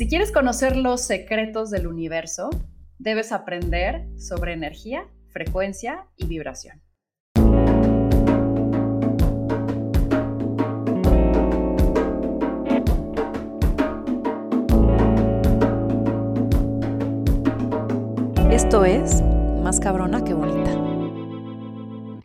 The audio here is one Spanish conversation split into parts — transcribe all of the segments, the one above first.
Si quieres conocer los secretos del universo, debes aprender sobre energía, frecuencia y vibración. Esto es Más cabrona que bonita.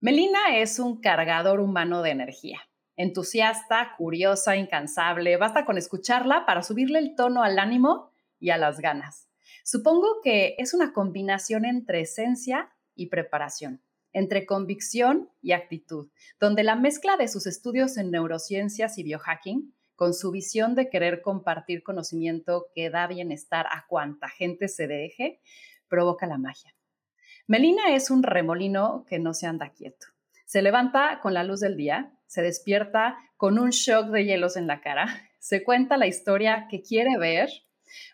Melina es un cargador humano de energía. Entusiasta, curiosa, incansable. Basta con escucharla para subirle el tono al ánimo y a las ganas. Supongo que es una combinación entre esencia y preparación, entre convicción y actitud, donde la mezcla de sus estudios en neurociencias y biohacking con su visión de querer compartir conocimiento que da bienestar a cuanta gente se deje, provoca la magia. Melina es un remolino que no se anda quieto. Se levanta con la luz del día, se despierta con un shock de hielos en la cara, se cuenta la historia que quiere ver,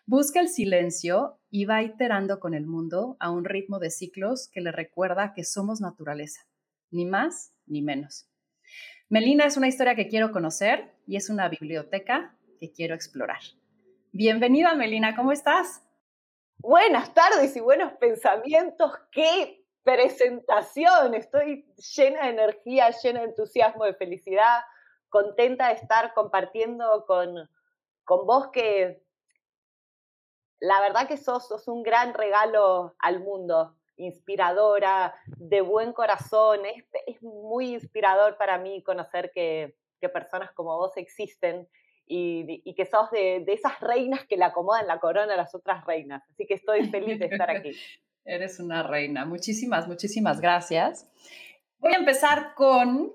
busca el silencio y va iterando con el mundo a un ritmo de ciclos que le recuerda que somos naturaleza, ni más ni menos. Melina es una historia que quiero conocer y es una biblioteca que quiero explorar. Bienvenida, Melina, ¿cómo estás? Buenas tardes y buenos pensamientos. Qué presentación. Estoy llena de energía, llena de entusiasmo, de felicidad, contenta de estar compartiendo con, con vos que la verdad que sos, sos un gran regalo al mundo inspiradora, de buen corazón. Es, es muy inspirador para mí conocer que, que personas como vos existen y, y que sos de, de, esas reinas que le acomodan la corona a las otras reinas. Así que estoy feliz de estar aquí. Eres una reina. Muchísimas, muchísimas gracias. Voy a empezar con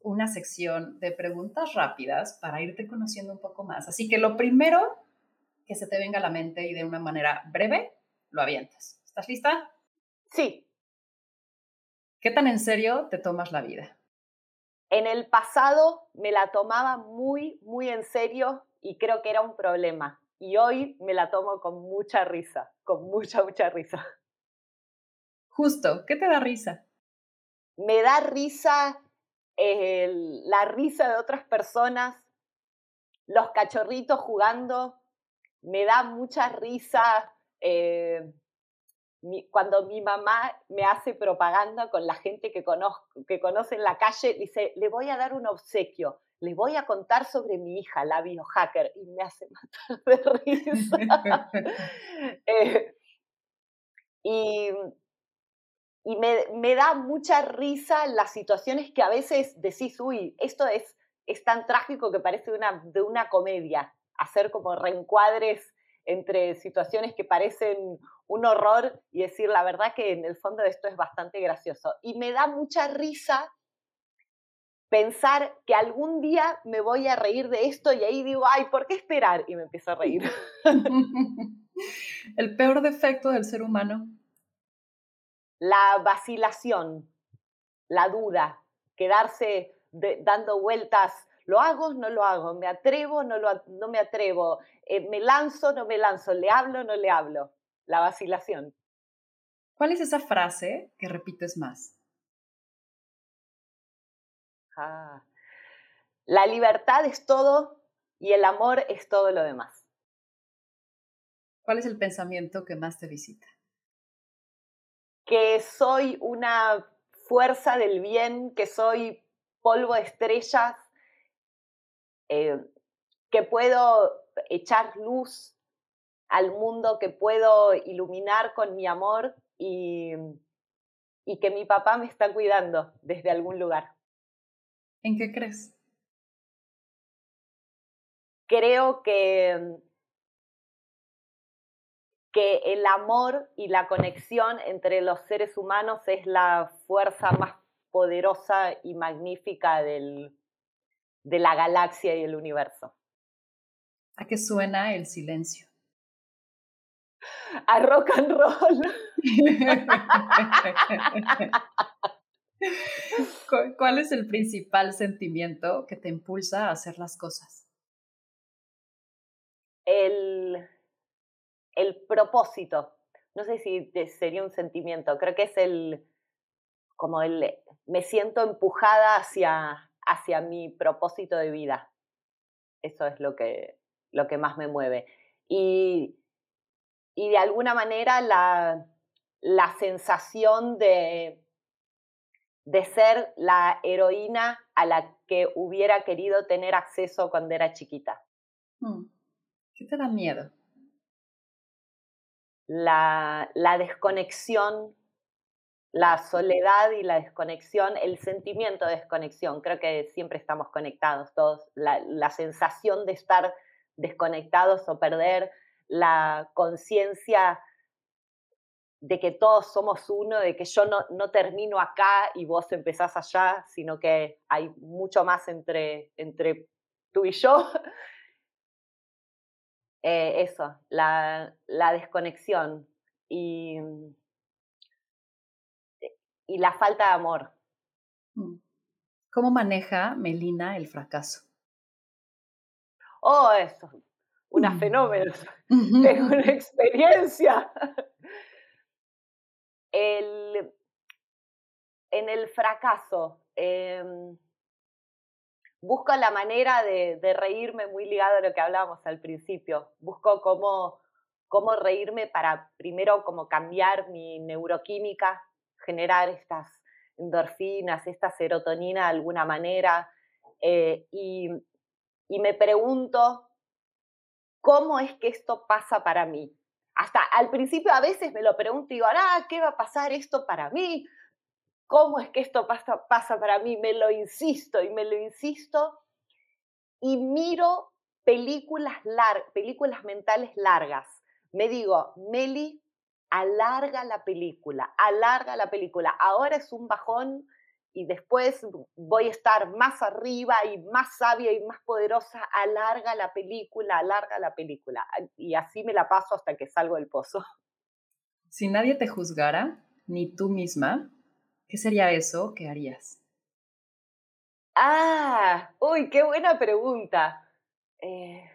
una sección de preguntas rápidas para irte conociendo un poco más. Así que lo primero que se te venga a la mente y de una manera breve, lo avientas. ¿Estás lista? Sí. ¿Qué tan en serio te tomas la vida? En el pasado me la tomaba muy, muy en serio y creo que era un problema. Y hoy me la tomo con mucha risa, con mucha, mucha risa. Justo, ¿qué te da risa? Me da risa la risa de otras personas, los cachorritos jugando, me da mucha risa eh, cuando mi mamá me hace propaganda con la gente que, conozco, que conoce en la calle, dice, le voy a dar un obsequio, le voy a contar sobre mi hija, la biohacker, y me hace matar de risa. eh, y y me, da mucha risa las situaciones que a veces decís, uy, esto es, es tan trágico que parece una, de una comedia, hacer como reencuadres entre situaciones que parecen un horror y decir la verdad que en el fondo esto es bastante gracioso. Y me da mucha risa pensar que algún día me voy a reír de esto y ahí digo, ay, ¿por qué esperar? Y me empiezo a reír. el peor defecto del ser humano. La vacilación, la duda, quedarse dando vueltas ¿Lo hago? No lo hago. ¿Me atrevo? No, lo, no me atrevo. Eh, ¿Me lanzo? No me lanzo. ¿Le hablo? No le hablo. La vacilación. ¿Cuál es esa frase que repites más? Ah, la libertad es todo y el amor es todo lo demás. ¿Cuál es el pensamiento que más te visita? Que soy una fuerza del bien, que soy polvo de estrellas, eh, que puedo echar luz al mundo, que puedo iluminar con mi amor y, y que mi papá me está cuidando desde algún lugar. ¿En qué crees? Creo que, que el amor y la conexión entre los seres humanos es la fuerza más poderosa y magnífica del, de la galaxia y el universo. ¿A qué suena el silencio? A rock and roll. ¿Cuál es el principal sentimiento que te impulsa a hacer las cosas? El, el propósito. No sé si sería un sentimiento, creo que es el, como el, me siento empujada hacia, hacia mi propósito de vida. Eso es lo que, lo que más me mueve. Y, y de alguna manera la, la sensación de, de ser la heroína a la que hubiera querido tener acceso cuando era chiquita. Mm. ¿Qué te da miedo? La, desconexión, la soledad y la desconexión, el sentimiento de desconexión. Creo que siempre estamos conectados todos. La, la sensación de estar desconectados o perder la conciencia de que todos somos uno, de que yo no, no, termino acá y vos empezás allá, sino que hay mucho más entre, entre tú y yo. Eh, eso, la, la desconexión y, y la falta de amor. Mm. ¿Cómo maneja Melina el fracaso? Oh, eso, una mm. fenómeno, tengo una experiencia el, en el fracaso. Em, busco la manera de, reírme muy ligado a lo que hablábamos al principio. Busco cómo, cómo reírme para primero como cambiar mi neuroquímica, generar estas endorfinas, esta serotonina de alguna manera. Eh, y, y me pregunto, ¿cómo es que esto pasa para mí? hasta al principio a veces me lo pregunto y digo, ah, ¿qué va a pasar esto para mí? ¿Cómo es que esto pasa, pasa para mí? Me lo insisto y me lo insisto y miro películas, películas mentales largas. Me digo, Meli, alarga la película, alarga la película. Ahora es un bajón, y después voy a estar más arriba y más sabia y más poderosa, alarga la película, alarga la película. Y así me la paso hasta que salgo del pozo. Si nadie te juzgara, ni tú misma, ¿qué sería eso que harías? Ah, uy, qué buena pregunta. Eh...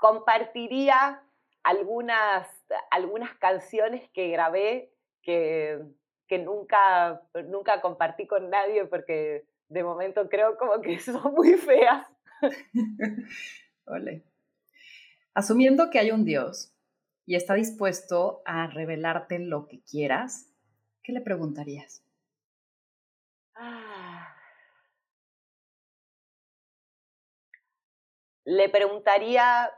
compartiría algunas, algunas canciones que grabé que, que nunca, nunca compartí con nadie porque de momento creo como que son muy feas. Ole. Asumiendo que hay un Dios y está dispuesto a revelarte lo que quieras, ¿qué le preguntarías? Ah. Le preguntaría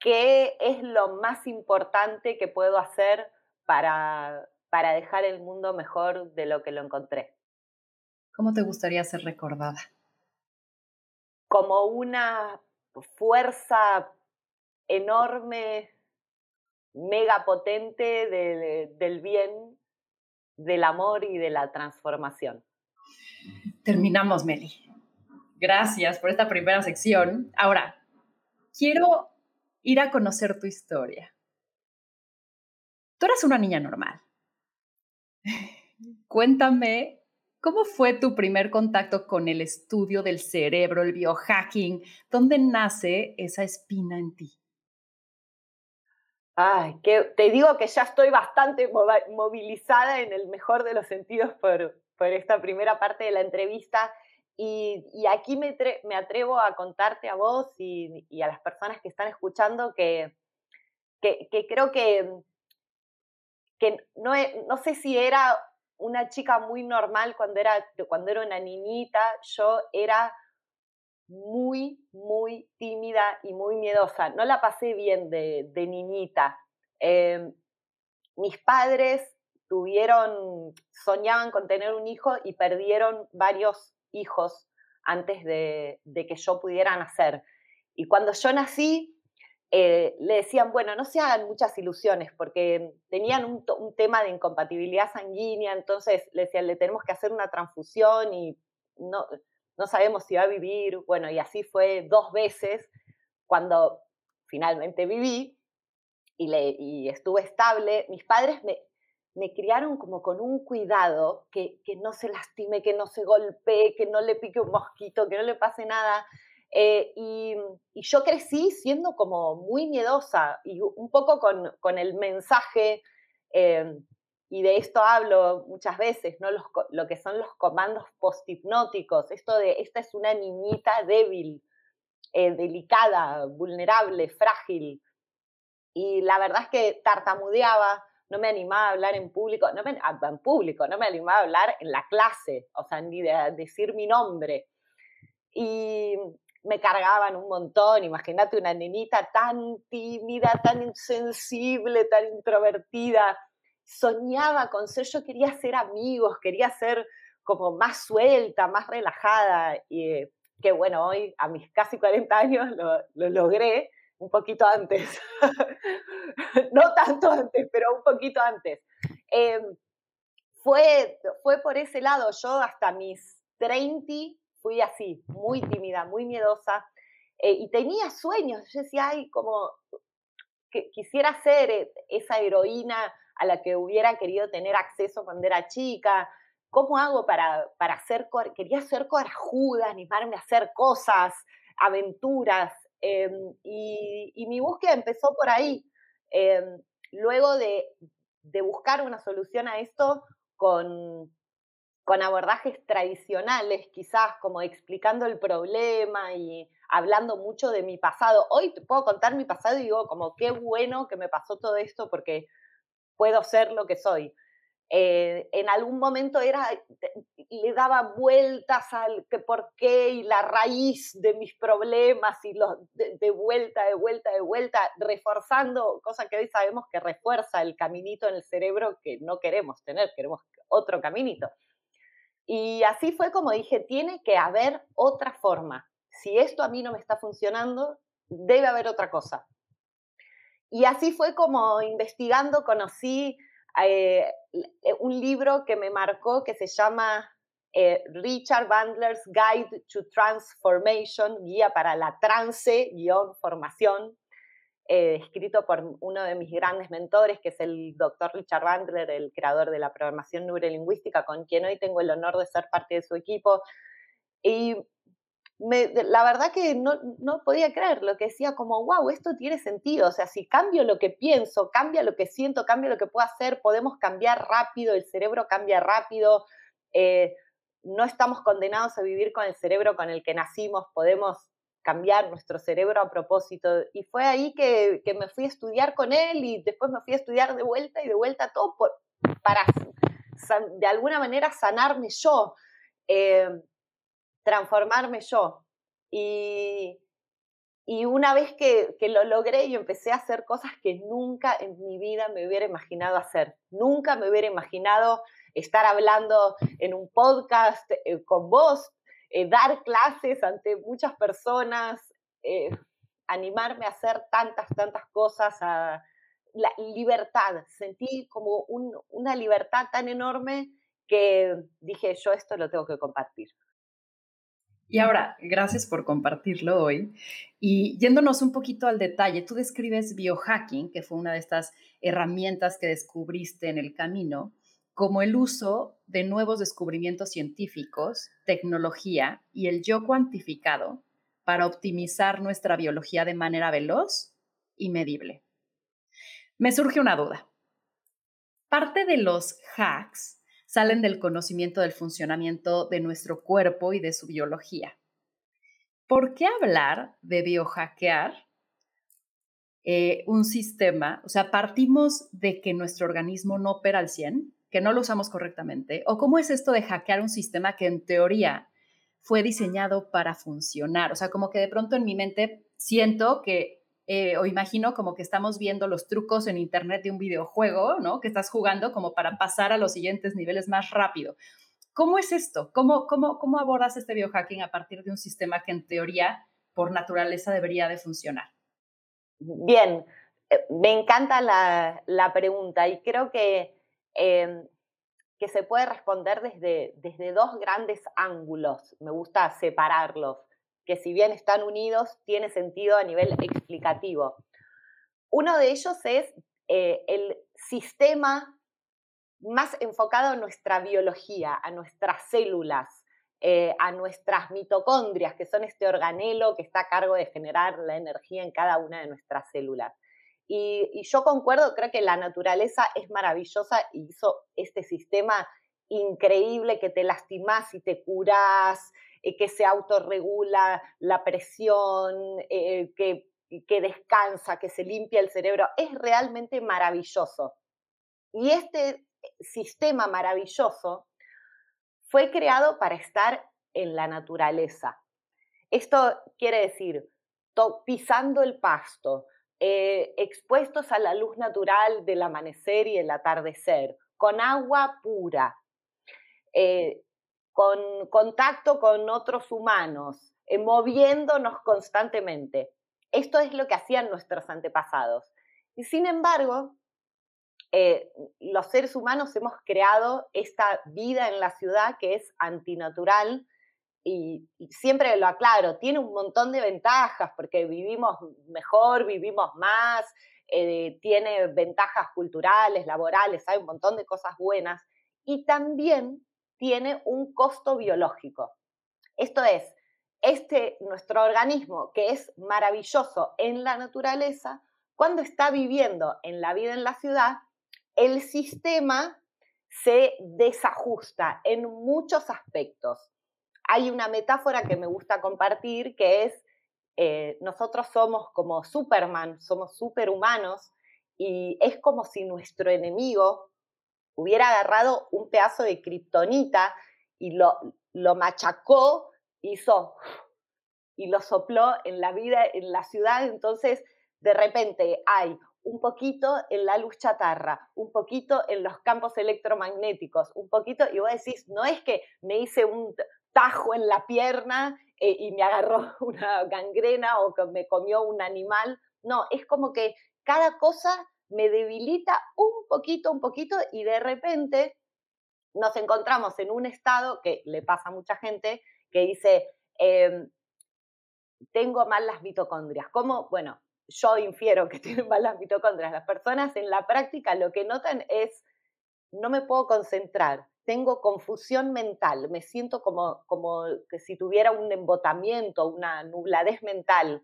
¿Qué es lo más importante que puedo hacer para, para dejar el mundo mejor de lo que lo encontré? ¿Cómo te gustaría ser recordada? Como una fuerza enorme, mega potente del bien, del amor y de la transformación. Terminamos, Meli. Gracias por esta primera sección. Ahora, quiero ir a conocer tu historia. Tú eras una niña normal. Cuéntame, ¿cómo fue tu primer contacto con el estudio del cerebro, el biohacking? ¿Dónde nace esa espina en ti? Ay, que te digo que ya estoy bastante movilizada en el mejor de los sentidos por, por esta primera parte de la entrevista y, aquí me, atrevo a contarte a vos y, a las personas que están escuchando que, que, creo que, que no, no sé si era una chica muy normal cuando era, cuando era una niñita, yo era muy, muy tímida y muy miedosa. No la pasé bien de, de niñita. Em, mis padres tuvieron, soñaban con tener un hijo y perdieron varios hijos antes de, que yo pudiera nacer. Y cuando yo nací, eh, le decían, bueno, no se hagan muchas ilusiones, porque tenían un, tema de incompatibilidad sanguínea, entonces le decían, le tenemos que hacer una transfusión y no, no sabemos si va a vivir. Bueno, y así fue dos veces cuando finalmente viví y, le, y estuve estable. Mis padres me, me criaron como con un cuidado, que, que, no se lastime, que no se golpee, que no le pique un mosquito, que no le pase nada. Eh, y, yo crecí siendo como muy miedosa y un poco con, con el mensaje, eh, y de esto hablo muchas veces, ¿no? lo que son los comandos posthipnóticos, esto de, esta es una niñita débil, eh, delicada, vulnerable, frágil. Y la verdad es que tartamudeaba, no me animaba a hablar en público, no me, ah, en público, no me animaba a hablar en la clase, o sea, ni de decir mi nombre. Y me cargaban un montón, imagínate una nenita tan tímida, tan insensible, tan introvertida. Soñaba con ser, yo quería ser amigos, quería ser como más suelta, más relajada. Y que bueno, hoy a mis casi 40 años lo, logré un poquito antes. no tanto antes, pero un poquito antes. Em, fue, fue por ese lado, yo hasta mis 30 fui así, muy tímida, muy miedosa, eh, y tenía sueños, yo decía, ay, como que quisiera ser eh, esa heroína a la que hubiera querido tener acceso cuando era chica, ¿Cómo hago para, para ser, quería ser corajuda, animarme a hacer cosas, aventuras? Em, y, mi búsqueda empezó por ahí. Em, luego de, buscar una solución a esto con, con abordajes tradicionales, quizás como explicando el problema y hablando mucho de mi pasado. Hoy te puedo contar mi pasado y digo como qué bueno que me pasó todo esto porque puedo ser lo que soy. Eh, en algún momento era, le daba vueltas al que por qué y la raíz de mis problemas y los de, vuelta, de vuelta, de vuelta, reforzando, cosa que hoy sabemos que refuerza el caminito en el cerebro que no queremos tener, queremos otro caminito. Y así fue como dije, tiene que haber otra forma. Si esto a mí no me está funcionando, debe haber otra cosa. Y así fue como investigando conocí eh, eh, un libro que me marcó que se llama eh, Richard Bandler's Guide to Transformation, guía para la trance-formación, escrito por uno de mis grandes mentores, que es el doctor Richard Bandler, el creador de la programación neurolingüística, con quien hoy tengo el honor de ser parte de su equipo. Y la verdad que no, no, podía creer lo que decía como, wow, esto tiene sentido, o sea, si cambio lo que pienso, cambia lo que siento, cambia lo que puedo hacer, podemos cambiar rápido, el cerebro cambia rápido, eh, no estamos condenados a vivir con el cerebro con el que nacimos, podemos cambiar nuestro cerebro a propósito. Y fue ahí que, que me fui a estudiar con él y después me fui a estudiar de vuelta y de vuelta todo por, para de alguna manera sanarme yo. Eh, transformarme yo. Y, y una vez que, que, lo logré y empecé a hacer cosas que nunca en mi vida me hubiera imaginado hacer. Nunca me hubiera imaginado estar hablando en un podcast eh, con vos, eh, dar clases ante muchas personas, eh, animarme a hacer tantas, tantas cosas, a la libertad. Sentí como una libertad tan enorme que dije, yo esto lo tengo que compartir. Y ahora, gracias por compartirlo hoy. Y yéndonos un poquito al detalle, tú describes biohacking, que fue una de estas herramientas que descubriste en el camino, como el uso de nuevos descubrimientos científicos, tecnología y el yo cuantificado para optimizar nuestra biología de manera veloz y medible. Me surge una duda. Parte de los hacks salen del conocimiento del funcionamiento de nuestro cuerpo y de su biología. ¿Por qué hablar de biohackear eh, un sistema? O sea, partimos de que nuestro organismo no opera al 100, que no lo usamos correctamente. ¿O cómo es esto de hackear un sistema que en teoría fue diseñado para funcionar? O sea, como que de pronto en mi mente siento que eh, o imagino como que estamos viendo los trucos en internet de un videojuego, ¿no? Que estás jugando como para pasar a los siguientes niveles más rápido. ¿Cómo es esto? ¿Cómo, cómo, cómo abordas este biohacking a partir de un sistema que en teoría, por naturaleza, debería de funcionar? Bien, eh, me encanta la, la pregunta y creo que, em, que se puede responder desde, desde dos grandes ángulos. Me gusta separarlos que si bien están unidos, tiene sentido a nivel explicativo. Uno de ellos es eh, el sistema más enfocado a nuestra biología, a nuestras células, eh, a nuestras mitocondrias, que son este organelo que está a cargo de generar la energía en cada una de nuestras células. Y, yo concuerdo, creo que la naturaleza es maravillosa y hizo este sistema increíble que te lastimas y te curas, eh, que se autorregula la presión, eh, que, que descansa, que se limpia el cerebro. Es realmente maravilloso. Y este sistema maravilloso fue creado para estar en la naturaleza. Esto quiere decir, pisando el pasto, eh, expuestos a la luz natural del amanecer y el atardecer, con agua pura, eh, con contacto con otros humanos, eh, moviéndonos constantemente. Esto es lo que hacían nuestros antepasados. Y sin embargo, los seres humanos hemos creado esta vida en la ciudad que es antinatural, y, siempre lo aclaro, tiene un montón de ventajas porque vivimos mejor, vivimos más, eh, tiene ventajas culturales, laborales, hay un montón de cosas buenas y también tiene un costo biológico. Esto es, este nuestro organismo que es maravilloso en la naturaleza, cuando está viviendo en la vida en la ciudad, el sistema se desajusta en muchos aspectos hay una metáfora que me gusta compartir que es, eh, nosotros somos como Superman, somos superhumanos y es como si nuestro enemigo hubiera agarrado un pedazo de kriptonita y lo, lo machacó, hizo y lo sopló en la vida, en la ciudad, entonces de repente hay un poquito en la luz chatarra, un poquito en los campos electromagnéticos, un poquito, y vos decís, no es que me hice un, tajo en la pierna eh, y me agarró una gangrena o que me comió un animal. No, es como que cada cosa me debilita un poquito, un poquito y de repente nos encontramos en un estado que le pasa a mucha gente que dice, em, tengo mal las mitocondrias. ¿Cómo? Bueno, yo infiero que tienen mal las mitocondrias. Las personas en la práctica lo que notan es, no me puedo concentrar, tengo confusión mental, me siento como, como que si tuviera un embotamiento, una nubladez mental.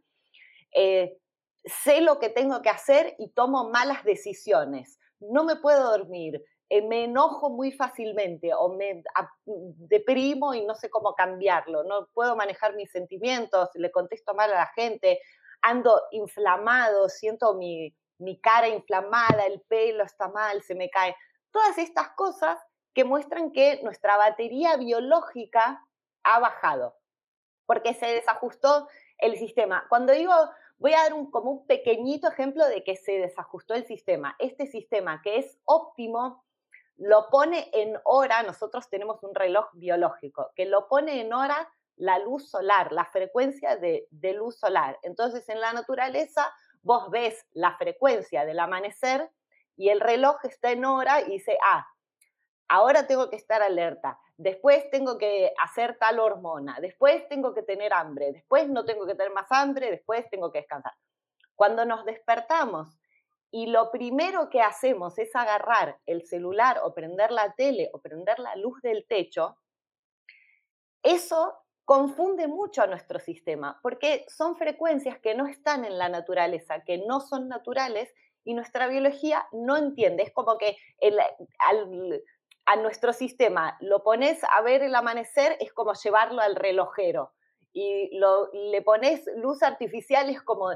Eh, sé lo que tengo que hacer y tomo malas decisiones. No me puedo dormir, eh, me enojo muy fácilmente o me deprimo y no sé cómo cambiarlo. No puedo manejar mis sentimientos, le contesto mal a la gente, ando inflamado, siento mi, mi cara inflamada, el pelo está mal, se me cae. Todas estas cosas que muestran que nuestra batería biológica ha bajado, porque se desajustó el sistema. Cuando digo, voy a dar un, como un pequeñito ejemplo de que se desajustó el sistema. Este sistema que es óptimo, lo pone en hora, nosotros tenemos un reloj biológico, que lo pone en hora la luz solar, la frecuencia de, de luz solar. Entonces en la naturaleza vos ves la frecuencia del amanecer y el reloj está en hora y dice, ah, ahora tengo que estar alerta, después tengo que hacer tal hormona, después tengo que tener hambre, después no tengo que tener más hambre, después tengo que descansar. Cuando nos despertamos y lo primero que hacemos es agarrar el celular o prender la tele o prender la luz del techo, eso confunde mucho a nuestro sistema, porque son frecuencias que no están en la naturaleza, que no son naturales y nuestra biología no entiende. Es como que el, al, a nuestro sistema lo pones a ver el amanecer, es como llevarlo al relojero. Y lo, le pones luz artificial, es como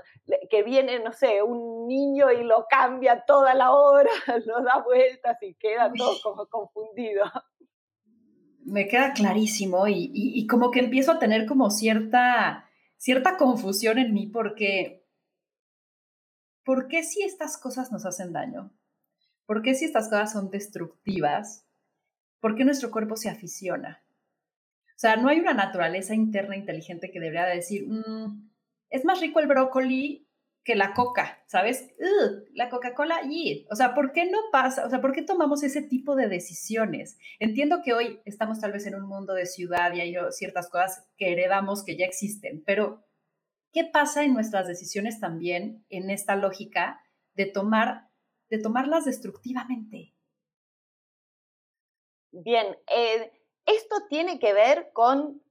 que viene, no sé, un niño y lo cambia toda la hora, lo da vueltas y queda todo como confundido. Me queda clarísimo y, y, como que empiezo a tener como cierta, cierta confusión en mí porque, ¿por qué si estas cosas nos hacen daño? ¿Por qué si estas cosas son destructivas? ¿Por qué nuestro cuerpo se aficiona? O sea, no hay una naturaleza interna inteligente que debería decir, mm, es más rico el brócoli que la coca, ¿sabes? la Coca-Cola, y, o sea, ¿por qué no pasa? O sea, ¿por qué tomamos ese tipo de decisiones? Entiendo que hoy estamos tal vez en un mundo de ciudad y hay ciertas cosas que heredamos que ya existen, pero ¿qué pasa en nuestras decisiones también en esta lógica de tomar, de tomarlas destructivamente? Bien, eh, esto tiene que ver con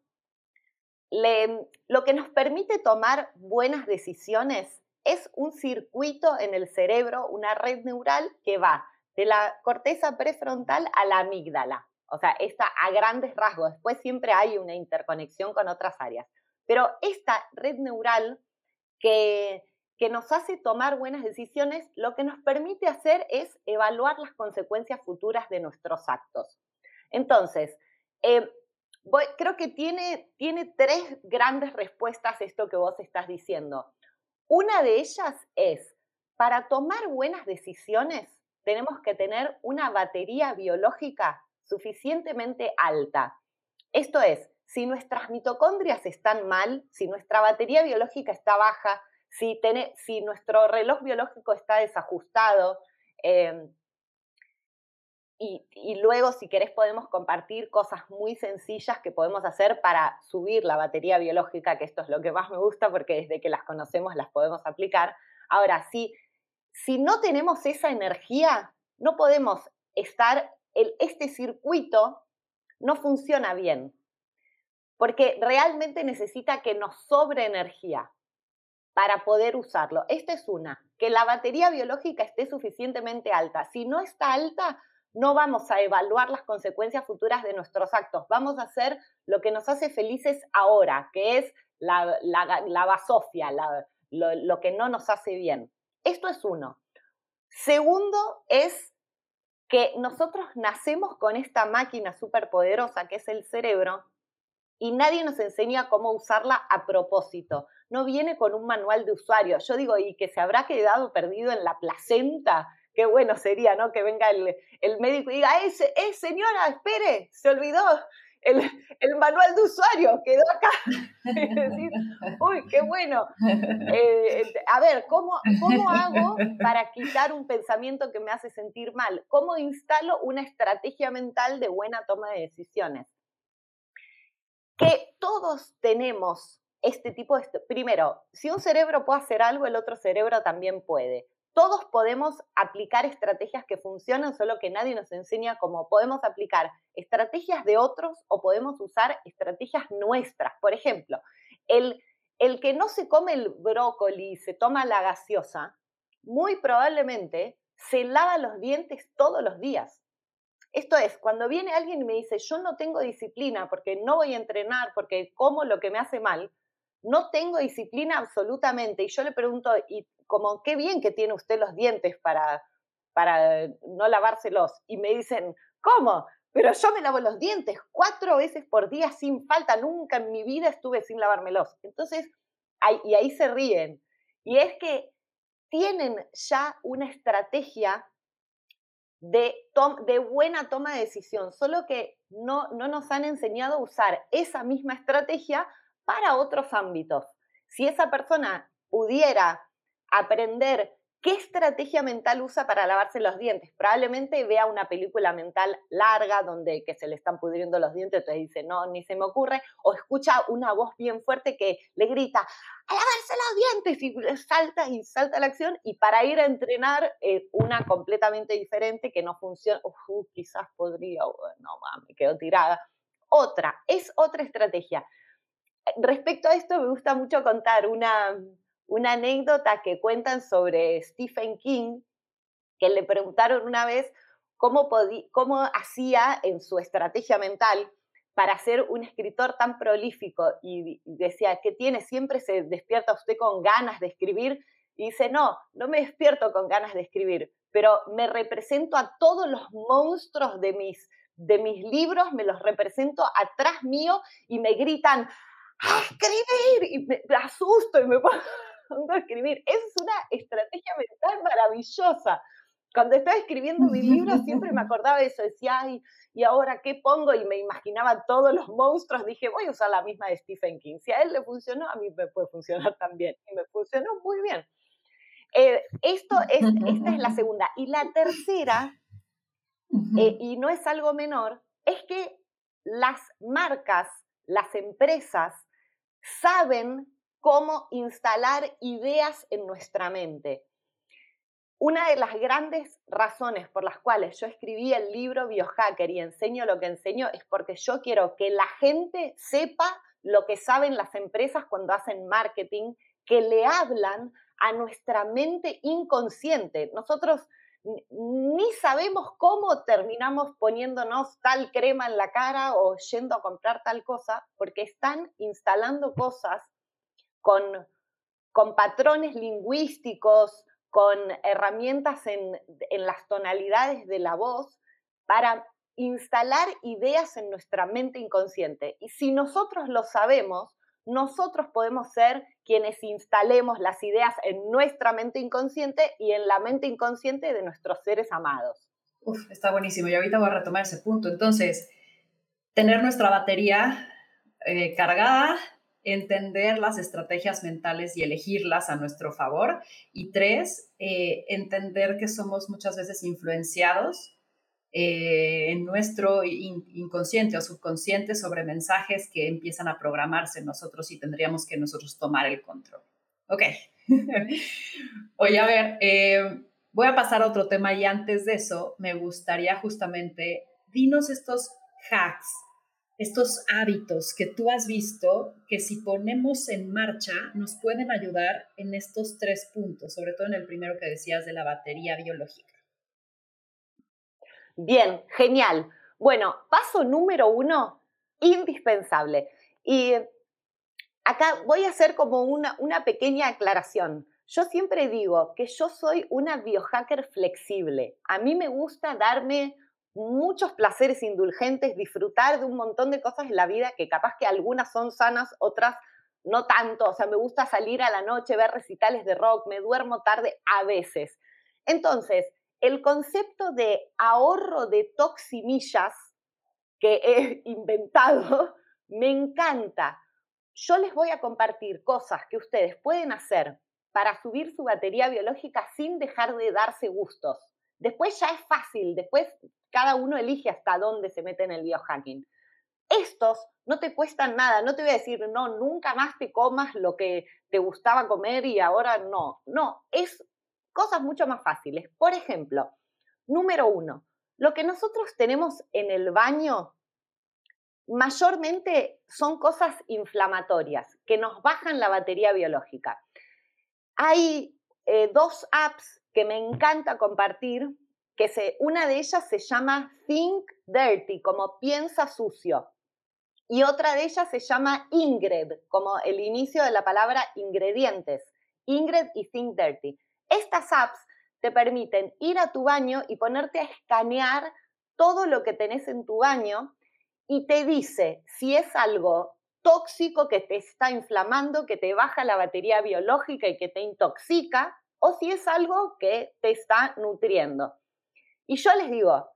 lo que nos permite tomar buenas decisiones es un circuito en el cerebro, una red neural que va de la corteza prefrontal a la amígdala. O sea, está a grandes rasgos. Después siempre hay una interconexión con otras áreas. Pero esta red neural que, que nos hace tomar buenas decisiones, lo que nos permite hacer es evaluar las consecuencias futuras de nuestros actos. Entonces, eh, creo que tiene, tiene tres grandes respuestas esto que vos estás diciendo. Una de ellas es, para tomar buenas decisiones, tenemos que tener una batería biológica suficientemente alta. Esto es, si nuestras mitocondrias están mal, si nuestra batería biológica está baja, si, si nuestro reloj biológico está desajustado, eh, y, luego, si querés, podemos compartir cosas muy sencillas que podemos hacer para subir la batería biológica, que esto es lo que más me gusta porque desde que las conocemos las podemos aplicar. Ahora, si, si no tenemos esa energía, no podemos estar, el, este circuito no funciona bien, porque realmente necesita que nos sobre energía para poder usarlo. Esta es una, que la batería biológica esté suficientemente alta. Si no está alta, no vamos a evaluar las consecuencias futuras de nuestros actos, vamos a hacer lo que nos hace felices ahora, que es la, la, basofia, lo, que no nos hace bien. Esto es uno. Segundo es que nosotros nacemos con esta máquina superpoderosa que es el cerebro y nadie nos enseña cómo usarla a propósito. No viene con un manual de usuario. Yo digo, y que se habrá quedado perdido en la placenta qué bueno sería, ¿no? Que venga el, médico y diga, ¡eh, eh, señora, espere! Se olvidó el, manual de usuario, quedó acá. uy, qué bueno. Eh, a ver, ¿cómo, ¿cómo hago para quitar un pensamiento que me hace sentir mal? ¿Cómo instalo una estrategia mental de buena toma de decisiones? Que todos tenemos este tipo de... Primero, si un cerebro puede hacer algo, el otro cerebro también puede todos podemos aplicar estrategias que funcionan, solo que nadie nos enseña cómo podemos aplicar estrategias de otros o podemos usar estrategias nuestras. Por ejemplo, el, el que no se come el brócoli y se toma la gaseosa, muy probablemente se lava los dientes todos los días. Esto es, cuando viene alguien y me dice, yo no tengo disciplina porque no voy a entrenar, porque como lo que me hace mal, no tengo disciplina absolutamente. Y yo le pregunto, ¿y como qué bien que tiene usted los dientes para, para no lavárselos? Y me dicen, ¿cómo? Pero yo me lavo los dientes cuatro veces por día sin falta, nunca en mi vida estuve sin lavármelos. Entonces, y ahí se ríen. Y es que tienen ya una estrategia de, de buena toma de decisión, solo que no, no nos han enseñado a usar esa misma estrategia para otros ámbitos. Si esa persona pudiera aprender qué estrategia mental usa para lavarse los dientes, probablemente vea una película mental larga donde que se le están pudriendo los dientes, entonces dice, no, ni se me ocurre, o escucha una voz bien fuerte que le grita, a lavarse los dientes, y salta y salta la acción, y para ir a entrenar una completamente diferente que no funciona, quizás podría, no, me quedo tirada. Otra, es otra estrategia. Respecto a esto, me gusta mucho contar una, una anécdota que cuentan sobre Stephen King, que le preguntaron una vez cómo, cómo hacía en su estrategia mental para ser un escritor tan prolífico y decía, ¿qué tiene? Siempre se despierta usted con ganas de escribir y dice, no, no me despierto con ganas de escribir, pero me represento a todos los monstruos de mis, de mis libros, me los represento atrás mío y me gritan, a escribir y me, asusto y me pongo a escribir. Esa es una estrategia mental maravillosa. Cuando estaba escribiendo mi libro siempre me acordaba de eso, decía, ay, ¿y ahora qué pongo? Y me imaginaba todos los monstruos. Dije, voy a usar la misma de Stephen King. Si a él le funcionó, a mí me puede funcionar también. Y me funcionó muy bien. Eh, esto es, esta es la segunda. Y la tercera, eh, y no es algo menor, es que las marcas, las empresas, saben cómo instalar ideas en nuestra mente. Una de las grandes razones por las cuales yo escribí el libro Biohacker y enseño lo que enseño es porque yo quiero que la gente sepa lo que saben las empresas cuando hacen marketing, que le hablan a nuestra mente inconsciente. Nosotros ni sabemos cómo terminamos poniéndonos tal crema en la cara o yendo a comprar tal cosa, porque están instalando cosas con, con patrones lingüísticos, con herramientas en, en las tonalidades de la voz para instalar ideas en nuestra mente inconsciente. Y si nosotros lo sabemos, nosotros podemos ser quienes instalemos las ideas en nuestra mente inconsciente y en la mente inconsciente de nuestros seres amados. Uf, está buenísimo. Y ahorita voy a retomar ese punto. Entonces, tener nuestra batería eh, cargada, entender las estrategias mentales y elegirlas a nuestro favor. Y tres, eh, entender que somos muchas veces influenciados eh, en nuestro inconsciente o subconsciente sobre mensajes que empiezan a programarse en nosotros y tendríamos que nosotros tomar el control. Ok. Oye, a ver, eh, voy a pasar a otro tema y antes de eso me gustaría justamente, dinos estos hacks, estos hábitos que tú has visto que si ponemos en marcha nos pueden ayudar en estos tres puntos, sobre todo en el primero que decías de la batería biológica. Bien, genial. Bueno, paso número uno, indispensable. Y acá voy a hacer como una, una pequeña aclaración. Yo siempre digo que yo soy una biohacker flexible. A mí me gusta darme muchos placeres indulgentes, disfrutar de un montón de cosas en la vida que capaz que algunas son sanas, otras no tanto. O sea, me gusta salir a la noche, ver recitales de rock, me duermo tarde a veces. Entonces, el concepto de ahorro de toximillas que he inventado me encanta. Yo les voy a compartir cosas que ustedes pueden hacer para subir su batería biológica sin dejar de darse gustos. Después ya es fácil, después cada uno elige hasta dónde se mete en el biohacking. Estos no te cuestan nada, no te voy a decir, no, nunca más te comas lo que te gustaba comer y ahora no. No, es cosas mucho más fáciles. Por ejemplo, número uno, lo que nosotros tenemos en el baño mayormente son cosas inflamatorias que nos bajan la batería biológica. Hay eh, dos apps que me encanta compartir, que se, una de ellas se llama Think Dirty, como piensa sucio, y otra de ellas se llama Ingred, como el inicio de la palabra ingredientes. Ingred y Think Dirty. Estas apps te permiten ir a tu baño y ponerte a escanear todo lo que tenés en tu baño y te dice si es algo tóxico que te está inflamando, que te baja la batería biológica y que te intoxica, o si es algo que te está nutriendo. Y yo les digo,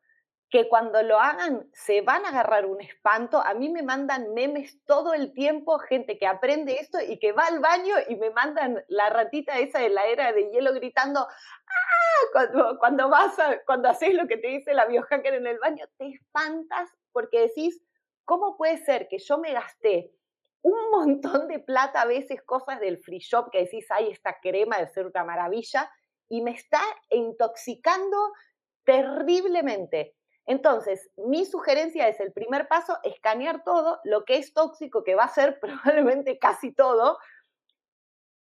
que cuando lo hagan se van a agarrar un espanto. A mí me mandan memes todo el tiempo, gente que aprende esto y que va al baño y me mandan la ratita esa de la era de hielo gritando, ¡ah! Cuando, vas cuando haces lo que te dice la biohacker en el baño, te espantas porque decís, ¿cómo puede ser que yo me gasté un montón de plata, a veces cosas del free shop que decís, ay, esta crema de ser una maravilla, y me está intoxicando terriblemente? Entonces, mi sugerencia es el primer paso, escanear todo lo que es tóxico, que va a ser probablemente casi todo,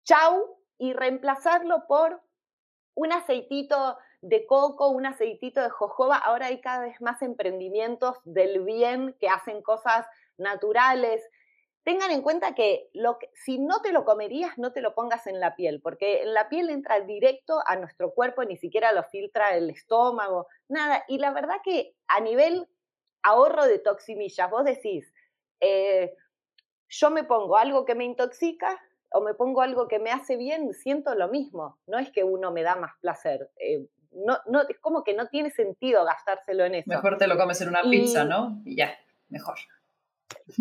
chau, y reemplazarlo por un aceitito de coco, un aceitito de jojoba. Ahora hay cada vez más emprendimientos del bien que hacen cosas naturales, tengan en cuenta que, lo si no te lo comerías, no te lo pongas en la piel, porque en la piel entra directo a nuestro cuerpo, ni siquiera lo filtra el estómago, nada. Y la verdad que a nivel ahorro de toximillas, vos decís, eh, yo me pongo algo que me intoxica o me pongo algo que me hace bien, siento lo mismo. No es que uno me da más placer. Eh, no, no, es como que no tiene sentido gastárselo en eso. Mejor te lo comes en una pizza, ¿no? Y ya, mejor.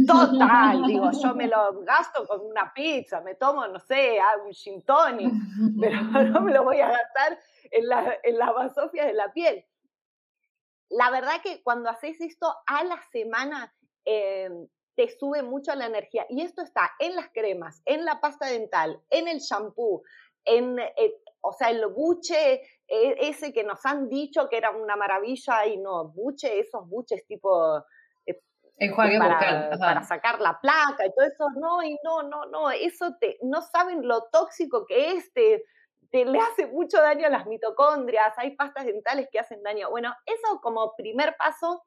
Total, digo, yo me lo gasto con una pizza, me tomo, no sé, un gin tonic, pero no me lo voy a gastar en la, en basofia de la piel. La verdad que cuando haces esto a la semana, eh, te sube mucho la energía. Y esto está en las cremas, en la pasta dental, en el shampoo, en, eh, o sea, el buche e, ese que nos han dicho que era una maravilla y no, buche, esos buches tipo Enjuague para, vocal. Para sacar la placa y todo eso. No, y no, no, no. Eso te, no saben lo tóxico que es. Te, te le hace mucho daño a las mitocondrias, hay pastas dentales que hacen daño. Bueno, eso como primer paso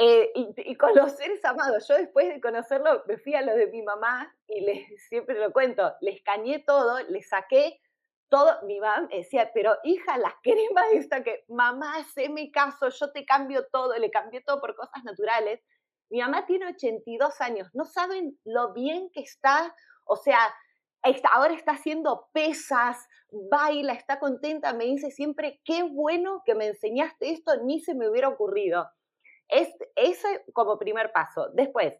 eh, y, con los seres amados, yo después de conocerlo me fui a lo de mi mamá y les, siempre lo cuento, les escaneé todo, les saqué todo, mi mamá decía, pero hija, la crema esta que, mamá, mi caso, yo te cambio todo, le cambié todo por cosas naturales. Mi mamá tiene 82 años, no saben lo bien que está, o sea, ahora está haciendo pesas, baila, está contenta, me dice siempre, qué bueno que me enseñaste esto, ni se me hubiera ocurrido. Es, ese como primer paso. Después,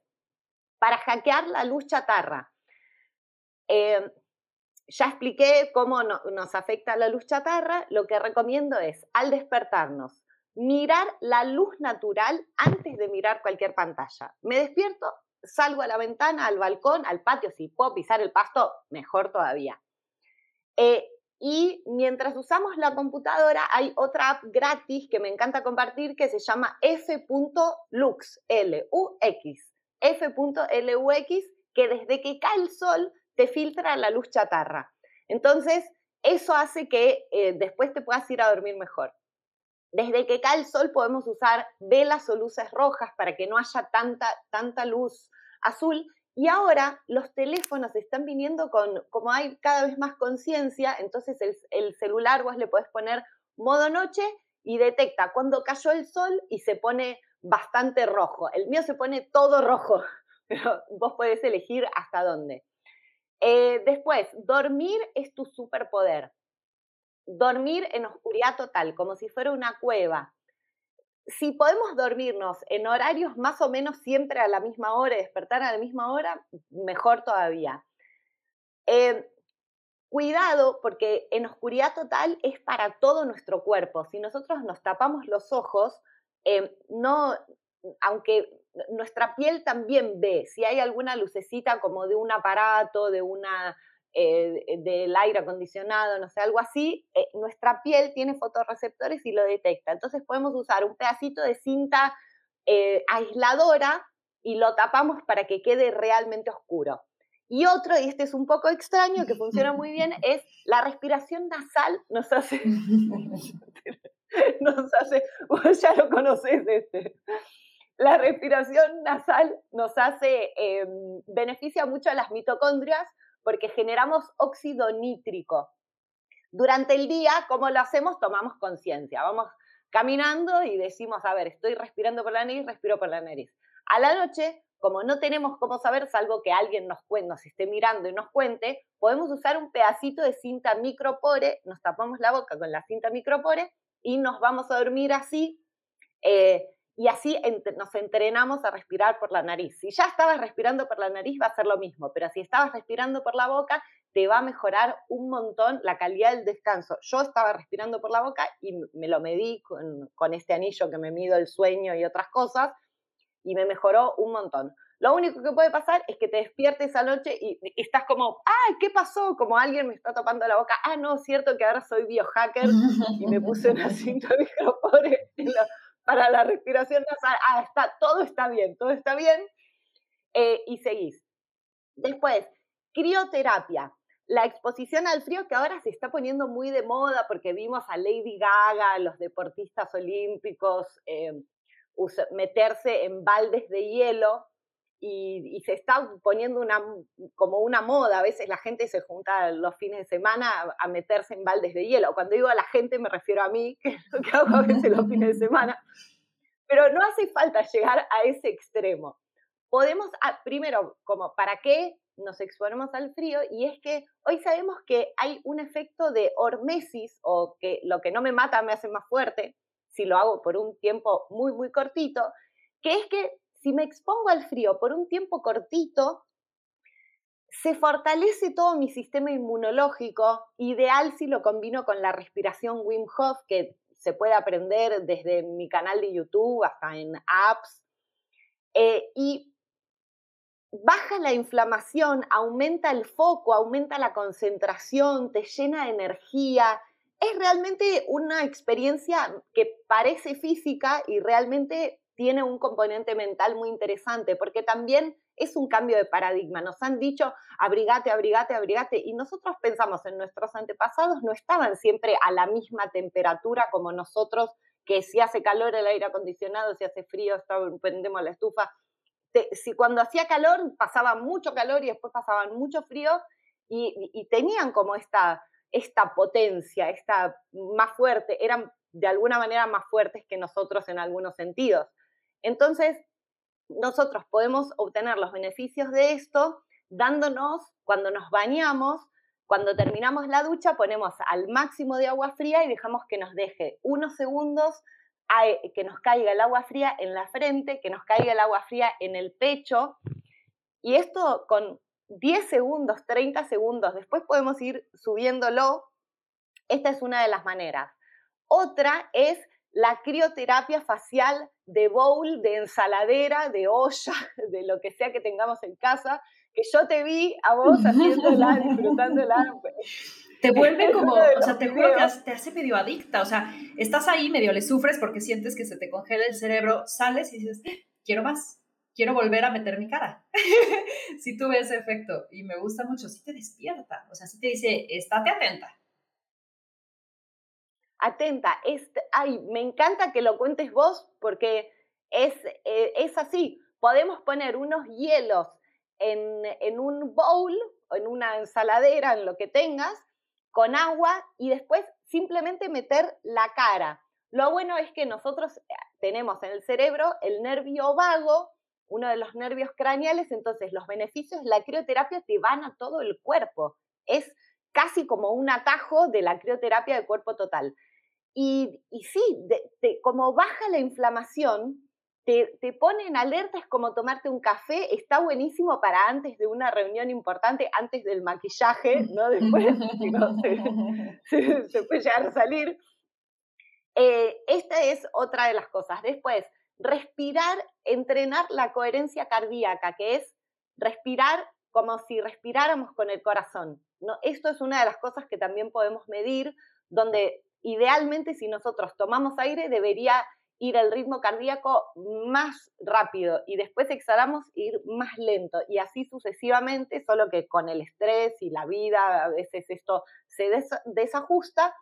para hackear la luz chatarra. Em, ya expliqué cómo nos afecta la luz chatarra. Lo que recomiendo es, al despertarnos, mirar la luz natural antes de mirar cualquier pantalla. Me despierto, salgo a la ventana, al balcón, al patio, si puedo pisar el pasto, mejor todavía. Eh, y mientras usamos la computadora, hay otra app gratis que me encanta compartir que se llama f.lux, L-U-X, f.lux, que desde que cae el sol te filtra la luz chatarra. Entonces, eso hace que eh, después te puedas ir a dormir mejor. Desde que cae el sol podemos usar velas o luces rojas para que no haya tanta, tanta luz azul y ahora los teléfonos están viniendo con, como hay cada vez más conciencia, entonces el, celular vos le podés poner modo noche y detecta cuando cayó el sol y se pone bastante rojo. El mío se pone todo rojo, pero vos podés elegir hasta dónde. Eh, después, dormir es tu superpoder. Dormir en oscuridad total, como si fuera una cueva si podemos dormirnos en horarios más o menos siempre a la misma hora y despertar a la misma hora, mejor todavía. Eh, cuidado, porque en oscuridad total es para todo nuestro cuerpo. Si nosotros nos tapamos los ojos, eh, no, aunque nuestra piel también ve, si hay alguna lucecita como de un aparato, de una eh, del aire acondicionado, no sé, algo así, eh, nuestra piel tiene fotorreceptores y lo detecta. Entonces podemos usar un pedacito de cinta eh, aisladora y lo tapamos para que quede realmente oscuro. Y otro, y este es un poco extraño, que funciona muy bien, es la respiración nasal nos hace, nos hace, vos ya lo conoces este. La respiración nasal nos hace, em, beneficia mucho a las mitocondrias porque generamos óxido nítrico. Durante el día, ¿cómo lo hacemos? Tomamos conciencia. Vamos caminando y decimos, a ver, estoy respirando por la nariz, respiro por la nariz. A la noche, como no tenemos cómo saber, salvo que alguien nos, nos esté mirando y nos cuente, podemos usar un pedacito de cinta micropore, nos tapamos la boca con la cinta micropore y nos vamos a dormir así. Eh, y así nos entrenamos a respirar por la nariz. Si ya estabas respirando por la nariz va a ser lo mismo, pero si estabas respirando por la boca te va a mejorar un montón la calidad del descanso. Yo estaba respirando por la boca y me lo medí con, este anillo que me mido el sueño y otras cosas y me mejoró un montón. Lo único que puede pasar es que te despiertes noche y estás como, ¡ay, qué pasó! Como alguien me está tapando la boca. Ah, no, es cierto que ahora soy biohacker y me puse una cinta de en la para la respiración nasal, ah, está, todo está bien, todo está bien, eh, y seguís. Después, crioterapia. La exposición al frío que ahora se está poniendo muy de moda porque vimos a Lady Gaga, los deportistas olímpicos, eh, meterse en baldes de hielo y, se está poniendo una, como una moda. A veces la gente se junta los fines de semana a, meterse en baldes de hielo. Cuando digo a la gente me refiero a mí, que es lo que hago a veces los fines de semana. Pero no hace falta llegar a ese extremo. Podemos, ah, primero, como para qué nos exponemos al frío, y es que hoy sabemos que hay un efecto de hormesis, o que lo que no me mata me hace más fuerte, si lo hago por un tiempo muy, muy cortito, que es que si me expongo al frío por un tiempo cortito, se fortalece todo mi sistema inmunológico, ideal si lo combino con la respiración Wim Hof, que se puede aprender desde mi canal de YouTube hasta en apps. Eh, y baja la inflamación, aumenta el foco, aumenta la concentración, te llena de energía. Es realmente una experiencia que parece física y realmente tiene un componente mental muy interesante, porque también es un cambio de paradigma. Nos han dicho abrigate, abrigate, abrigate, y nosotros pensamos en nuestros antepasados no estaban siempre a la misma temperatura como nosotros, que si hace calor el aire acondicionado, si hace frío, prendemos la estufa. Si cuando hacía calor pasaba mucho calor y después pasaban mucho frío y, y tenían como esta, esta potencia, esta más fuerte, eran de alguna manera más fuertes que nosotros en algunos sentidos. Entonces, nosotros podemos obtener los beneficios de esto dándonos, cuando nos bañamos, cuando terminamos la ducha, ponemos al máximo de agua fría y dejamos que nos deje unos segundos, que nos caiga el agua fría en la frente, que nos caiga el agua fría en el pecho. Y esto con 10 segundos, 30 segundos, después podemos ir subiéndolo. Esta es una de las maneras. Otra es la crioterapia facial de bowl, de ensaladera, de olla, de lo que sea que tengamos en casa, que yo te vi a vos haciéndola, disfrutándola. Te vuelve como, o sea, te juro que te hace medio adicta, o sea, estás ahí, medio le sufres porque sientes que se te congela el cerebro, sales y dices, quiero más, quiero volver a meter mi cara. sí tuve ese efecto y me gusta mucho, sí te despierta, o sea, sí te dice, estate atenta, atenta. Es, ay, me encanta que lo cuentes vos porque es, eh, es así. Podemos poner unos hielos en, en un bowl, en una ensaladera, en lo que tengas, con agua y después simplemente meter la cara. Lo bueno es que nosotros eh, tenemos en el cerebro el nervio vago, uno de los nervios craneales, entonces los beneficios de la crioterapia te van a todo el cuerpo. Es casi como un atajo de la crioterapia de cuerpo total. Y, sí, como baja la inflamación, te, te, pone en alerta, es como tomarte un café, está buenísimo para antes de una reunión importante, antes del maquillaje, no después, se, puede llegar a salir. Eh, esta es otra de las cosas. Después, respirar, entrenar la coherencia cardíaca, que es respirar como si respiráramos con el corazón. ¿no? Esto es una de las cosas que también podemos medir, donde idealmente si nosotros tomamos aire debería ir el ritmo cardíaco más rápido y después exhalamos ir más lento y así sucesivamente, solo que con el estrés y la vida a veces esto se desajusta,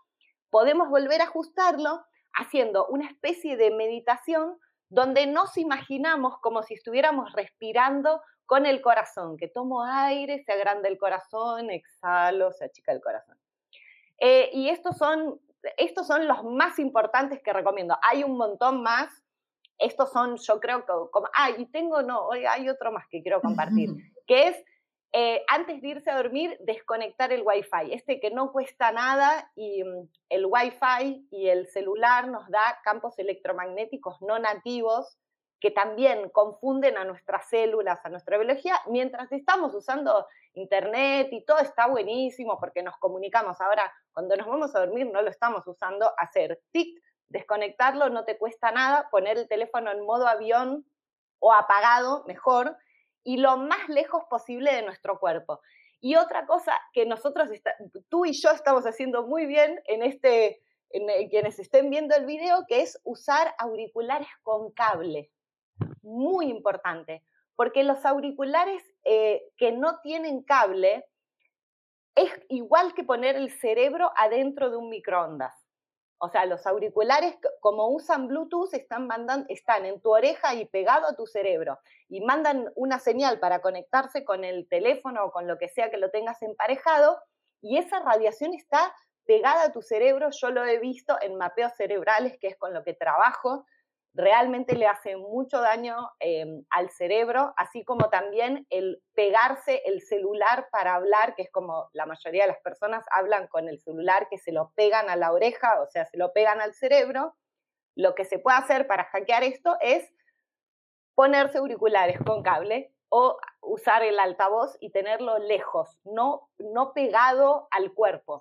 podemos volver a ajustarlo haciendo una especie de meditación donde nos imaginamos como si estuviéramos respirando con el corazón, que tomo aire, se agranda el corazón, exhalo, se achica el corazón. Eh, y estos son estos son los más importantes que recomiendo. Hay un montón más. Estos son, yo creo que, como, ah, y tengo, no, hay otro más que quiero compartir, que es eh, antes de irse a dormir, desconectar el Wi-Fi. Este que no cuesta nada y mm, el Wi-Fi y el celular nos da campos electromagnéticos no nativos que también confunden a nuestras células, a nuestra biología, mientras estamos usando internet y todo está buenísimo porque nos comunicamos. Ahora, cuando nos vamos a dormir, no lo estamos usando. Hacer tic, desconectarlo no te cuesta nada, poner el teléfono en modo avión o apagado, mejor, y lo más lejos posible de nuestro cuerpo. Y otra cosa que nosotros, tú y yo estamos haciendo muy bien en este, en quienes estén viendo el video, que es usar auriculares con cable muy importante, porque los auriculares eh, que no tienen cable es igual que poner el cerebro adentro de un microondas. O sea, los auriculares, como usan Bluetooth, están, mandan, están en tu oreja y pegado a tu cerebro y mandan una señal para conectarse con el teléfono o con lo que sea que lo tengas emparejado y esa radiación está pegada a tu cerebro. Yo lo he visto en mapeos cerebrales, que es con lo que trabajo, realmente le hace mucho daño em, al cerebro, así como también el pegarse el celular para hablar, que es como la mayoría de las personas hablan con el celular, que se lo pegan a la oreja, o sea, se lo pegan al cerebro. Lo que se puede hacer para hackear esto es ponerse auriculares con cable o usar el altavoz y tenerlo lejos, no, no pegado al cuerpo.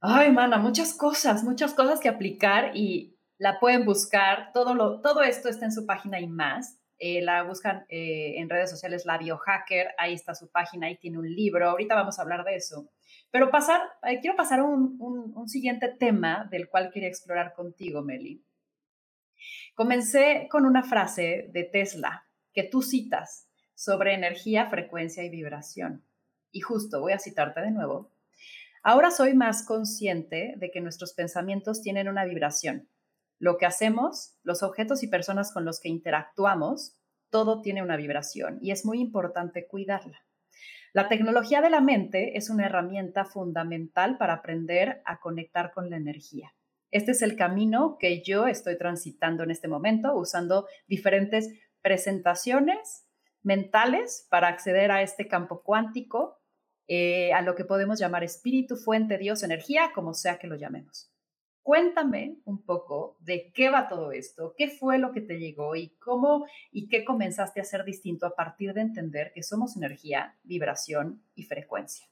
Ay, mana, muchas cosas, muchas cosas que aplicar y la pueden buscar, todo, lo, todo esto está en su página y más. Eh, la buscan eh, en redes sociales La Biohacker, ahí está su página, ahí tiene un libro, ahorita vamos a hablar de eso. Pero pasar, eh, quiero pasar a un, un, siguiente tema del cual quería explorar contigo, Meli. Comencé con una frase de Tesla que tú citas. sobre energía, frecuencia y vibración. Y justo, voy a citarte de nuevo. Ahora soy más consciente de que nuestros pensamientos tienen una vibración. Lo que hacemos, los objetos y personas con los que interactuamos, todo tiene una vibración y es muy importante cuidarla. La tecnología de la mente es una herramienta fundamental para aprender a conectar con la energía. Este es el camino que yo estoy transitando en este momento, usando diferentes presentaciones mentales para acceder a este campo cuántico, eh, a lo que podemos llamar espíritu, fuente, Dios, energía, como sea que lo llamemos. Cuéntame un poco de qué va todo esto, qué fue lo que te llegó y cómo y qué comenzaste a hacer distinto a partir de entender que somos energía, vibración y frecuencia.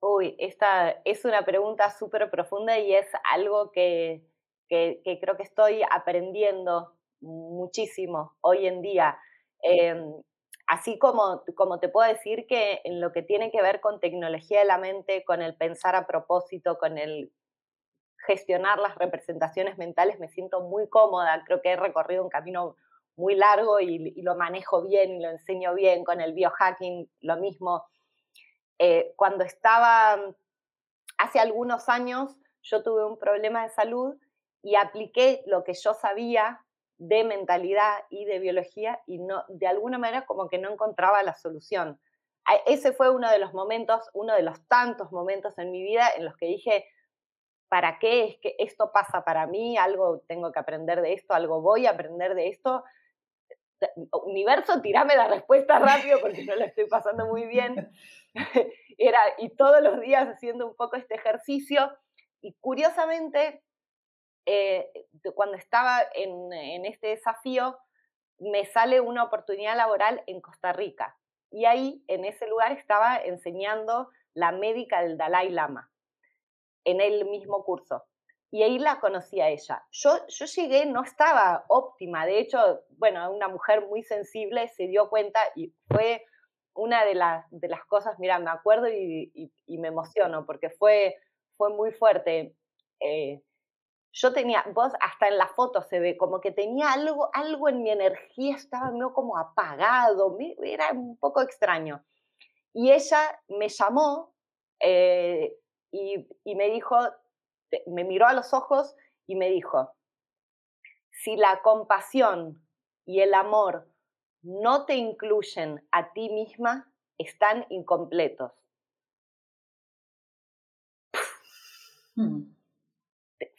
Uy, esta es una pregunta súper profunda y es algo que, que, creo que estoy aprendiendo muchísimo hoy en día. Así como, como te puedo decir que en lo que tiene que ver con tecnología de la mente, con el pensar a propósito, con el gestionar las representaciones mentales, me siento muy cómoda. Creo que he recorrido un camino muy largo y, lo manejo bien y lo enseño bien. Con el biohacking, lo mismo. Eh, cuando estaba hace algunos años, yo tuve un problema de salud y apliqué lo que yo sabía de mentalidad y de biología y no, de alguna manera como que no encontraba la solución. Ese fue uno de los momentos, uno de los tantos momentos en mi vida en los que dije, ¿para qué es que esto pasa para mí? Algo tengo que aprender de esto, algo voy a aprender de esto. Universo, tirame la respuesta rápido porque no la estoy pasando muy bien. Era, y todos los días haciendo un poco este ejercicio. Y curiosamente, eh, cuando estaba en, este desafío, me sale una oportunidad laboral en Costa Rica. Y ahí, en ese lugar, estaba enseñando la médica del Dalai Lama, en el mismo curso. Y ahí la conocí a ella. Yo, yo llegué, no estaba óptima. De hecho, bueno, una mujer muy sensible se dio cuenta y fue una de, las, de las cosas, mira, me acuerdo y, me emociono porque fue, fue muy fuerte. Eh, yo tenía, vos hasta en la foto se ve como que tenía algo, algo en mi energía, estaba medio como apagado, era un poco extraño. Y ella me llamó eh, y, me dijo, me miró a los ojos y me dijo, si la compasión y el amor no te incluyen a ti misma, están incompletos. Hmm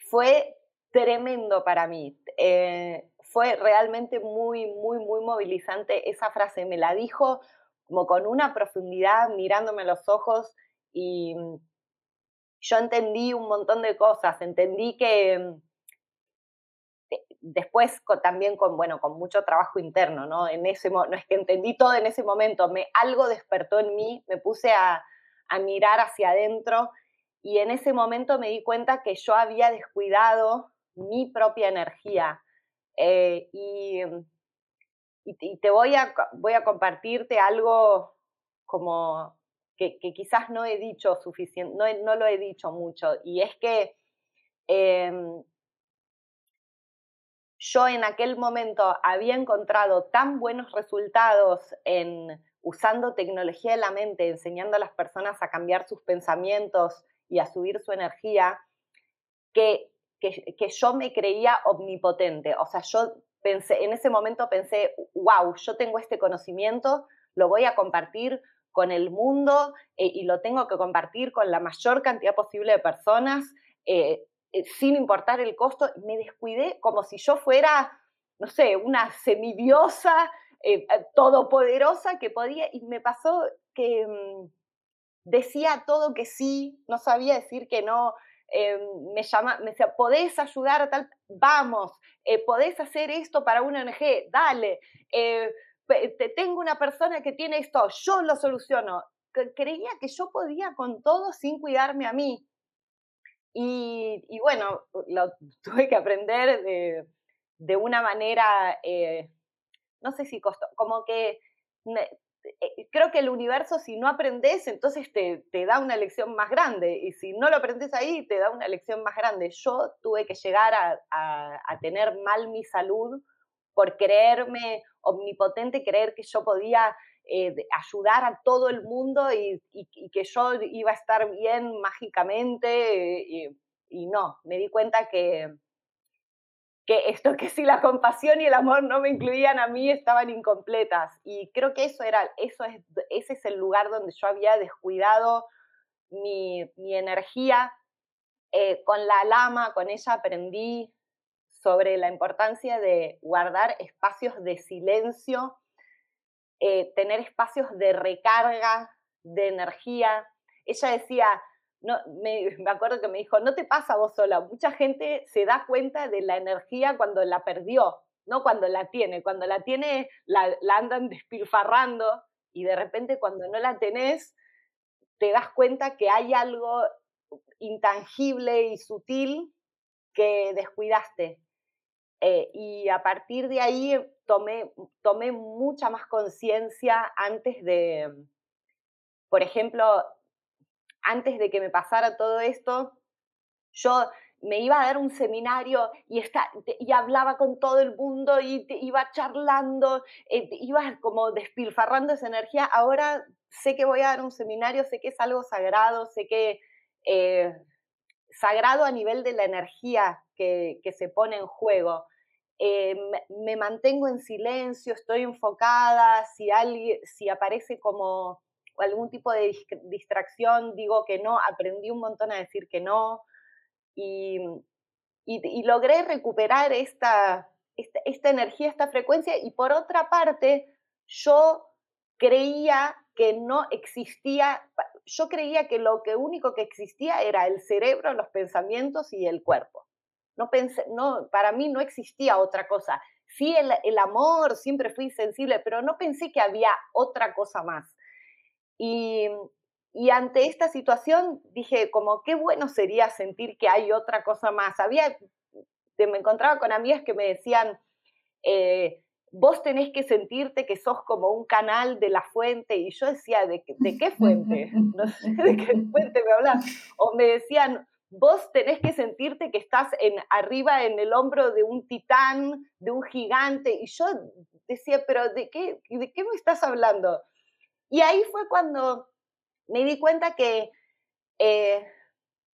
fue tremendo para mí. Eh, fue realmente muy, muy, muy movilizante esa frase. Me la dijo como con una profundidad, mirándome los ojos y yo entendí un montón de cosas. Entendí que mm, eh, después también con, bueno, con mucho trabajo interno, ¿no? En ese, no es que entendí todo en ese momento, me, algo despertó en mí, me puse a mirar hacia adentro y en ese momento me di cuenta que yo había descuidado mi propia energía. Eh, y, y, te voy a, voy a compartirte algo como que, quizás no he dicho suficiente, no, no, lo he dicho mucho, y es que em, yo en aquel momento había encontrado tan buenos resultados en usando tecnología de la mente, enseñando a las personas a cambiar sus pensamientos y a subir su energía, que, que, yo me creía omnipotente. O sea, yo pensé, en ese momento pensé, wow, yo tengo este conocimiento, lo voy a compartir con el mundo eh, y lo tengo que compartir con la mayor cantidad posible de personas, eh, eh, sin importar el costo. Me descuidé como si yo fuera, no sé, una semidiosa todopoderosa que podía, y me pasó que mm, decía todo que sí, no sabía decir que no, eh, me llama, me decía, ¿podés ayudar a tal? Vamos, eh, ¿podés hacer esto para una ONG? Dale, eh, te tengo una persona que tiene esto, yo lo soluciono. Creía que yo podía con todo sin cuidarme a mí. Y, bueno, lo tuve que aprender de, de una manera, no sé si costó, como que eh, creo que el universo, si no aprendes, entonces te, te, da una lección más grande. Y si no lo aprendes ahí, te da una lección más grande. Yo tuve que llegar a, a, tener mal mi salud por creerme omnipotente, creer que yo podía eh, ayudar a todo el mundo y, que yo iba a estar bien mágicamente. Y, y no, me di cuenta que, que esto que si la compasión y el amor no me incluían a mí estaban incompletas. Y creo que eso era eso es ese es el lugar donde yo había descuidado mi, mi energía. Eh, con la lama con ella aprendí sobre la importancia de guardar espacios de silencio eh, tener espacios de recarga de energía. Ella decía no, me, acuerdo que me dijo, no te pasa vos sola, mucha gente se da cuenta de la energía cuando la perdió, no cuando la tiene, cuando la tiene la, andan despilfarrando y de repente cuando no la tenés te das cuenta que hay algo intangible y sutil que descuidaste. Eh, y a partir de ahí tomé, tomé mucha más conciencia antes de, por ejemplo, antes de que me pasara todo esto, yo me iba a dar un seminario y, y hablaba con todo el mundo y iba charlando, eh, iba como despilfarrando esa energía. Ahora sé que voy a dar un seminario, sé que es algo sagrado, sé que eh, sagrado a nivel de la energía que, se pone en juego. Eh, me, mantengo en silencio, estoy enfocada, si, alguien, si aparece como algún tipo de distracción, digo que no, aprendí un montón a decir que no y, logré recuperar esta, esta, energía, esta frecuencia y por otra parte, yo creía que no existía, yo creía que lo único que existía era el cerebro, los pensamientos y el cuerpo. No pensé, no, para mí no existía otra cosa. Sí, el, el amor, siempre fui sensible, pero no pensé que había otra cosa más. Y, ante esta situación dije, como qué bueno sería sentir que hay otra cosa más. Había, me encontraba con amigas que me decían, eh, vos tenés que sentirte que sos como un canal de la fuente. Y yo decía, ¿de, de qué fuente? No sé de qué fuente me hablas. O me decían, vos tenés que sentirte que estás en, arriba en el hombro de un titán, de un gigante. Y yo decía, pero ¿de qué, de qué me estás hablando? Y ahí fue cuando me di cuenta que eh,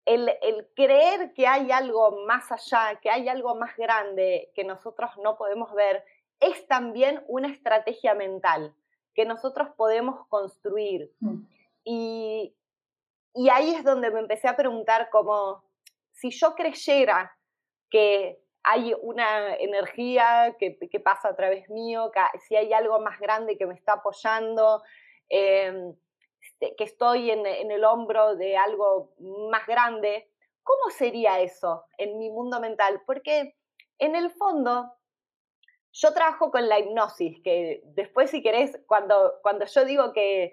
el, creer que hay algo más allá, que hay algo más grande que nosotros no podemos ver, es también una estrategia mental que nosotros podemos construir. Mm. Y, ahí es donde me empecé a preguntar como, si yo creyera que hay una energía que, pasa a través mío, si hay algo más grande que me está apoyando, Em, este, que estoy en, el hombro de algo más grande, ¿cómo sería eso en mi mundo mental? Porque en el fondo yo trabajo con la hipnosis, que después si querés, cuando, cuando yo digo que,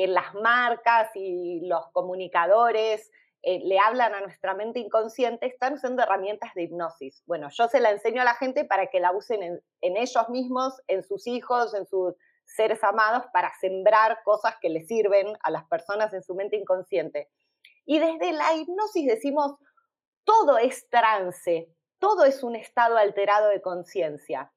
las marcas y los comunicadores eh, le hablan a nuestra mente inconsciente, están usando herramientas de hipnosis. Bueno, yo se la enseño a la gente para que la usen en ellos mismos, en sus hijos, en sus seres amados para sembrar cosas que le sirven a las personas en su mente inconsciente. Y desde la hipnosis decimos, todo es trance, todo es un estado alterado de conciencia.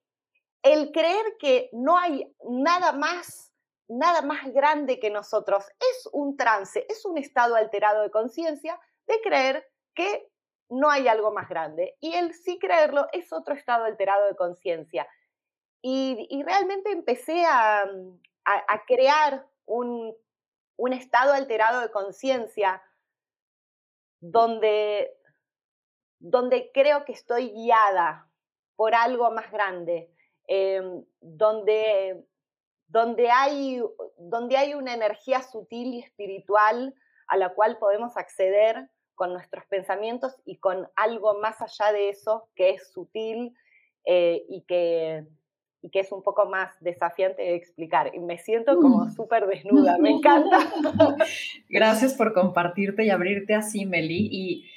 El creer que no hay nada más, nada más grande que nosotros es un trance, es un estado alterado de conciencia de creer que no hay algo más grande. Y el sí creerlo es otro estado alterado de conciencia. Y, realmente empecé a, crear un, estado alterado de conciencia donde, donde creo que estoy guiada por algo más grande, em, donde, donde, hay, donde hay una energía sutil y espiritual a la cual podemos acceder con nuestros pensamientos y con algo más allá de eso que es sutil eh, y que y que es un poco más desafiante de explicar. Y me siento como súper desnuda, me encanta. Gracias por compartirte y abrirte así, Meli. Y,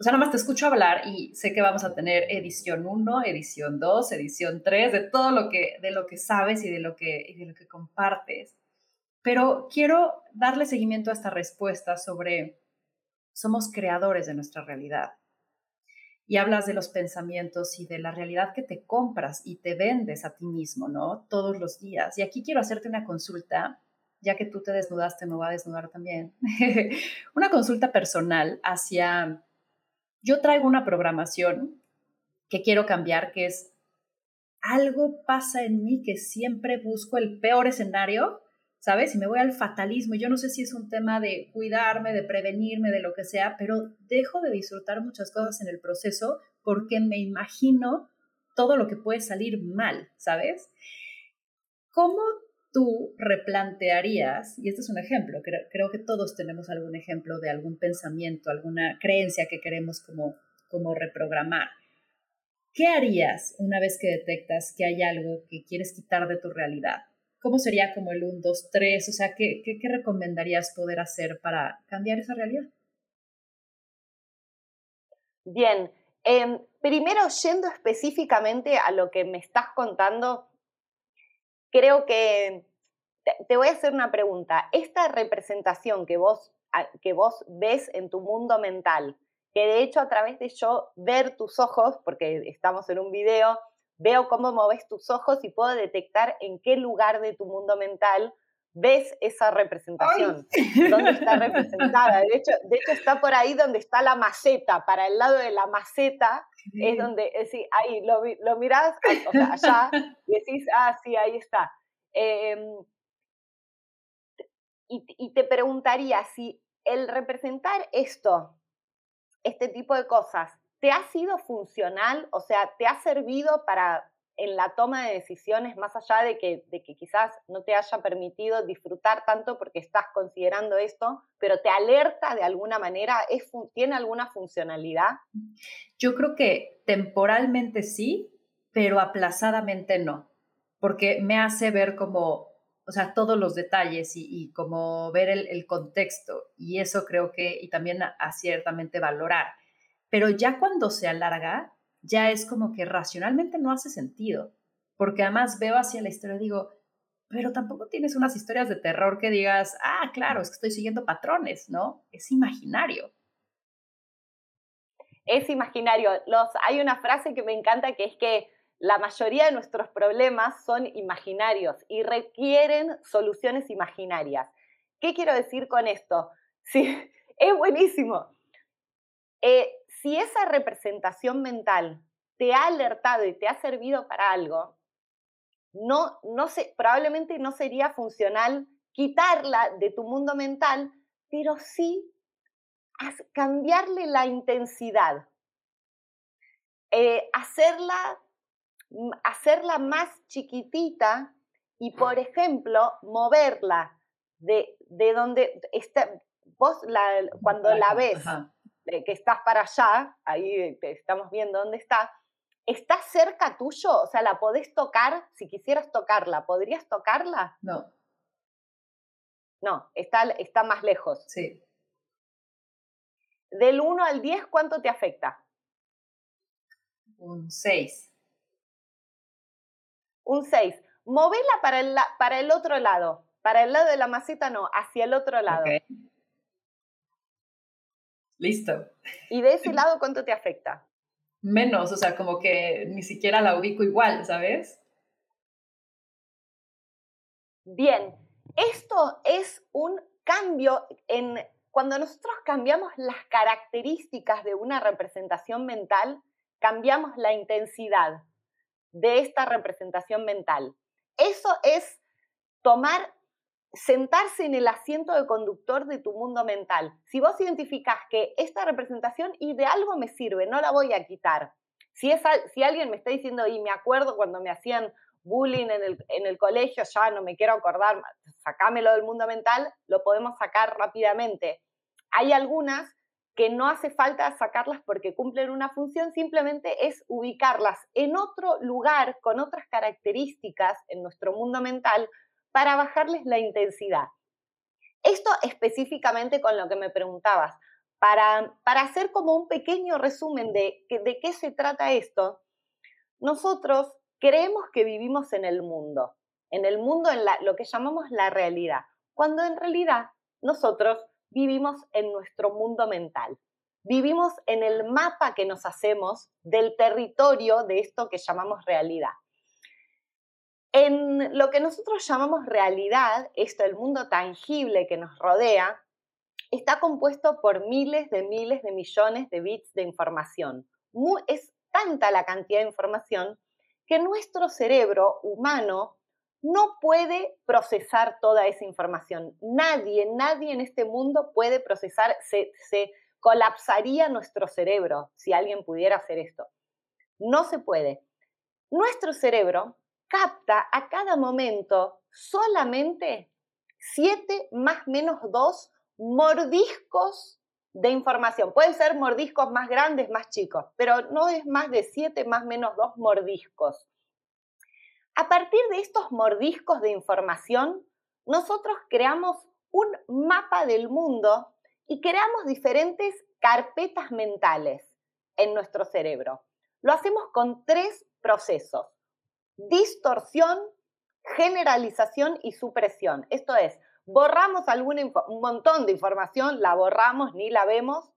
o sea, nada más te escucho hablar y sé que vamos a tener edición 1, edición 2, edición 3, de todo lo que, de lo que sabes y de lo que, y de lo que compartes. Pero quiero darle seguimiento a esta respuesta sobre somos creadores de nuestra realidad. Y hablas de los pensamientos y de la realidad que te compras y te vendes a ti mismo, ¿no? Todos los días. Y aquí quiero hacerte una consulta, ya que tú te desnudaste, me voy a desnudar también. una consulta personal hacia, yo traigo una programación que quiero cambiar, que es algo pasa en mí que siempre busco el peor escenario ¿sabes? Y me voy al fatalismo. Yo no sé si es un tema de cuidarme, de prevenirme, de lo que sea, pero dejo de disfrutar muchas cosas en el proceso porque me imagino todo lo que puede salir mal, ¿sabes? ¿Cómo tú replantearías, y este es un ejemplo, creo, creo, que todos tenemos algún ejemplo de algún pensamiento, alguna creencia que queremos como, como reprogramar. ¿Qué harías una vez que detectas que hay algo que quieres quitar de tu realidad? ¿Cómo sería como el 1, 2, 3? O sea, ¿qué, qué, recomendarías poder hacer para cambiar esa realidad? Bien, em, primero yendo específicamente a lo que me estás contando, creo que te, voy a hacer una pregunta. Esta representación que vos, que vos ves en tu mundo mental, que de hecho a través de yo ver tus ojos, porque estamos en un video, veo cómo moves tus ojos y puedo detectar en qué lugar de tu mundo mental ves esa representación, dónde está representada. De hecho, de hecho, está por ahí donde está la maceta, para el lado de la maceta es donde, es decir, ahí lo, lo mirás, o sea, allá, y decís, ah, sí, ahí está. Em, y, y te preguntaría si el representar esto, este tipo de cosas, ¿te ha sido funcional? O sea, ¿te ha servido para en la toma de decisiones, más allá de que, de que quizás no te haya permitido disfrutar tanto porque estás considerando esto, pero te alerta de alguna manera, ¿Es, ¿tiene alguna funcionalidad? Yo creo que temporalmente sí, pero aplazadamente no, porque me hace ver como, o sea, todos los detalles y, y como ver el, contexto, y eso creo que, y también a ciertamente valorar pero ya cuando se alarga, ya es como que racionalmente no hace sentido, porque además veo hacia la historia y digo, pero tampoco tienes unas historias de terror que digas, ah, claro, es que estoy siguiendo patrones, ¿no? Es imaginario. Es imaginario. Los, hay una frase que me encanta que es que la mayoría de nuestros problemas son imaginarios y requieren soluciones imaginarias. ¿Qué quiero decir con esto? Sí, es buenísimo. Eh, si esa representación mental te ha alertado y te ha servido para algo, no, no sé, probablemente no sería funcional quitarla de tu mundo mental, pero sí cambiarle la intensidad, eh, hacerla, mm, hacerla más chiquitita y, por ejemplo, moverla de, de donde está, vos la, cuando la ves que estás para allá, ahí te estamos viendo dónde está, ¿está cerca tuyo? O sea, ¿la podés tocar? Si quisieras tocarla, ¿podrías tocarla? No. No, está, está más lejos. Sí. Del 1 al 10, ¿cuánto te afecta? Un 6. Un 6. Movela para el, para el otro lado. Para el lado de la maceta no, hacia el otro lado. Listo. ¿Y de ese lado cuánto te afecta? Menos, o sea, como que ni siquiera la ubico igual, ¿sabes? Bien, esto es un cambio en cuando nosotros cambiamos las características de una representación mental, cambiamos la intensidad de esta representación mental. Eso es tomar sentarse en el asiento de conductor de tu mundo mental. Si vos identificás que esta representación y de algo me sirve, no la voy a quitar. Si, es, si alguien me está diciendo, y me acuerdo cuando me hacían bullying en el, en el colegio, ya no me quiero acordar, sacámelo del mundo mental, lo podemos sacar rápidamente. Hay algunas que no hace falta sacarlas porque cumplen una función, simplemente es ubicarlas en otro lugar con otras características en nuestro mundo mental para bajarles la intensidad. Esto específicamente con lo que me preguntabas, para, para hacer como un pequeño resumen de, de qué se trata esto, nosotros creemos que vivimos en el mundo, en el mundo, en lo que llamamos la realidad, cuando en realidad nosotros vivimos en nuestro mundo mental. vivimos en el mapa que nos hacemos del territorio de esto que llamamos realidad. En lo que nosotros llamamos realidad, esto, el mundo tangible que nos rodea, está compuesto por miles de miles de millones de bits de información. es tanta la cantidad de información que nuestro cerebro humano no puede procesar toda esa información. Nadie, nadie en este mundo puede procesar, se, se colapsaría nuestro cerebro si alguien pudiera hacer esto. No se puede. Nuestro cerebro capta a cada momento solamente 7 más menos 2 mordiscos de información. Pueden ser mordiscos más grandes, más chicos, pero no es más de 7 más menos 2 mordiscos. A partir de estos mordiscos de información, nosotros creamos un mapa del mundo y creamos diferentes carpetas mentales en nuestro cerebro. Lo hacemos con tres procesos. Distorsión, generalización y supresión. Esto es, borramos algún un montón de información, la borramos, ni la vemos,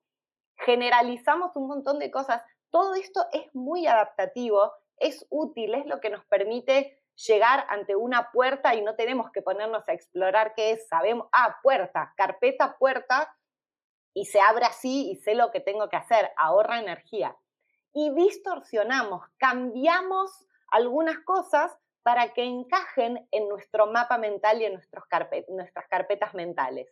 generalizamos un montón de cosas. Todo esto es muy adaptativo, es útil, es lo que nos permite llegar ante una puerta y no tenemos que ponernos a explorar qué es, sabemos, ah, puerta, carpeta, puerta, y se abre así y sé lo que tengo que hacer, ahorra energía. Y distorsionamos, cambiamos algunas cosas para que encajen en nuestro mapa mental y en nuestras carpetas mentales.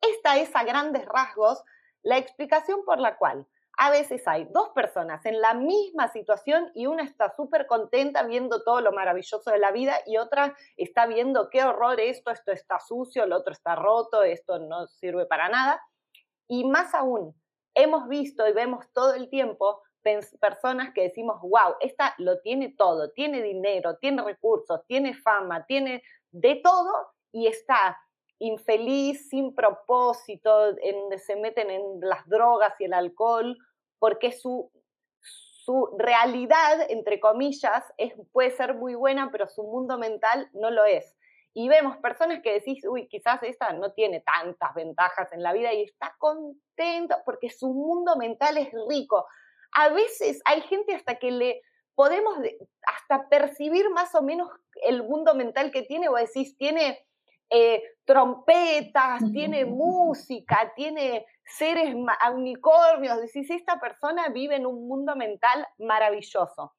Esta es a grandes rasgos la explicación por la cual a veces hay dos personas en la misma situación y una está súper contenta viendo todo lo maravilloso de la vida y otra está viendo qué horror esto, esto está sucio, el otro está roto, esto no sirve para nada. Y más aún, hemos visto y vemos todo el tiempo personas que decimos, wow, esta lo tiene todo, tiene dinero, tiene recursos, tiene fama, tiene de todo y está infeliz, sin propósito, en, se meten en las drogas y el alcohol, porque su, su realidad, entre comillas, es, puede ser muy buena, pero su mundo mental no lo es. Y vemos personas que decís, uy, quizás esta no tiene tantas ventajas en la vida y está contenta porque su mundo mental es rico a veces hay gente hasta que le podemos hasta percibir más o menos el mundo mental que tiene, o decís, tiene eh, trompetas, tiene música, tiene seres unicornios, decís, esta persona vive en un mundo mental maravilloso.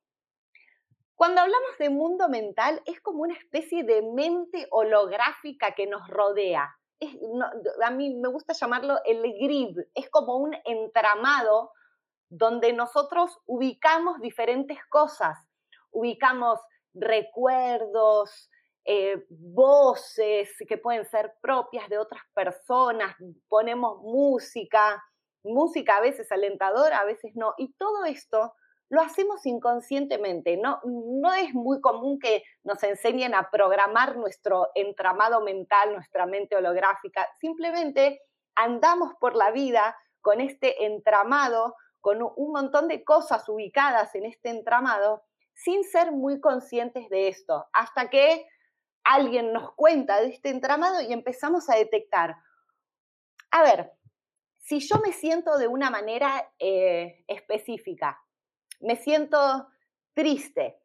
Cuando hablamos de mundo mental, es como una especie de mente holográfica que nos rodea. a mí me gusta llamarlo el grid, es como un entramado donde nosotros ubicamos diferentes cosas, ubicamos recuerdos, eh, voces que pueden ser propias de otras personas, ponemos música, música a veces alentadora, a veces no, y todo esto lo hacemos inconscientemente, no, no es muy común que nos enseñen a programar nuestro entramado mental, nuestra mente holográfica, simplemente andamos por la vida con este entramado con un montón de cosas ubicadas en este entramado sin ser muy conscientes de esto, hasta que alguien nos cuenta de este entramado y empezamos a detectar, a ver, si yo me siento de una manera eh, específica, me siento triste,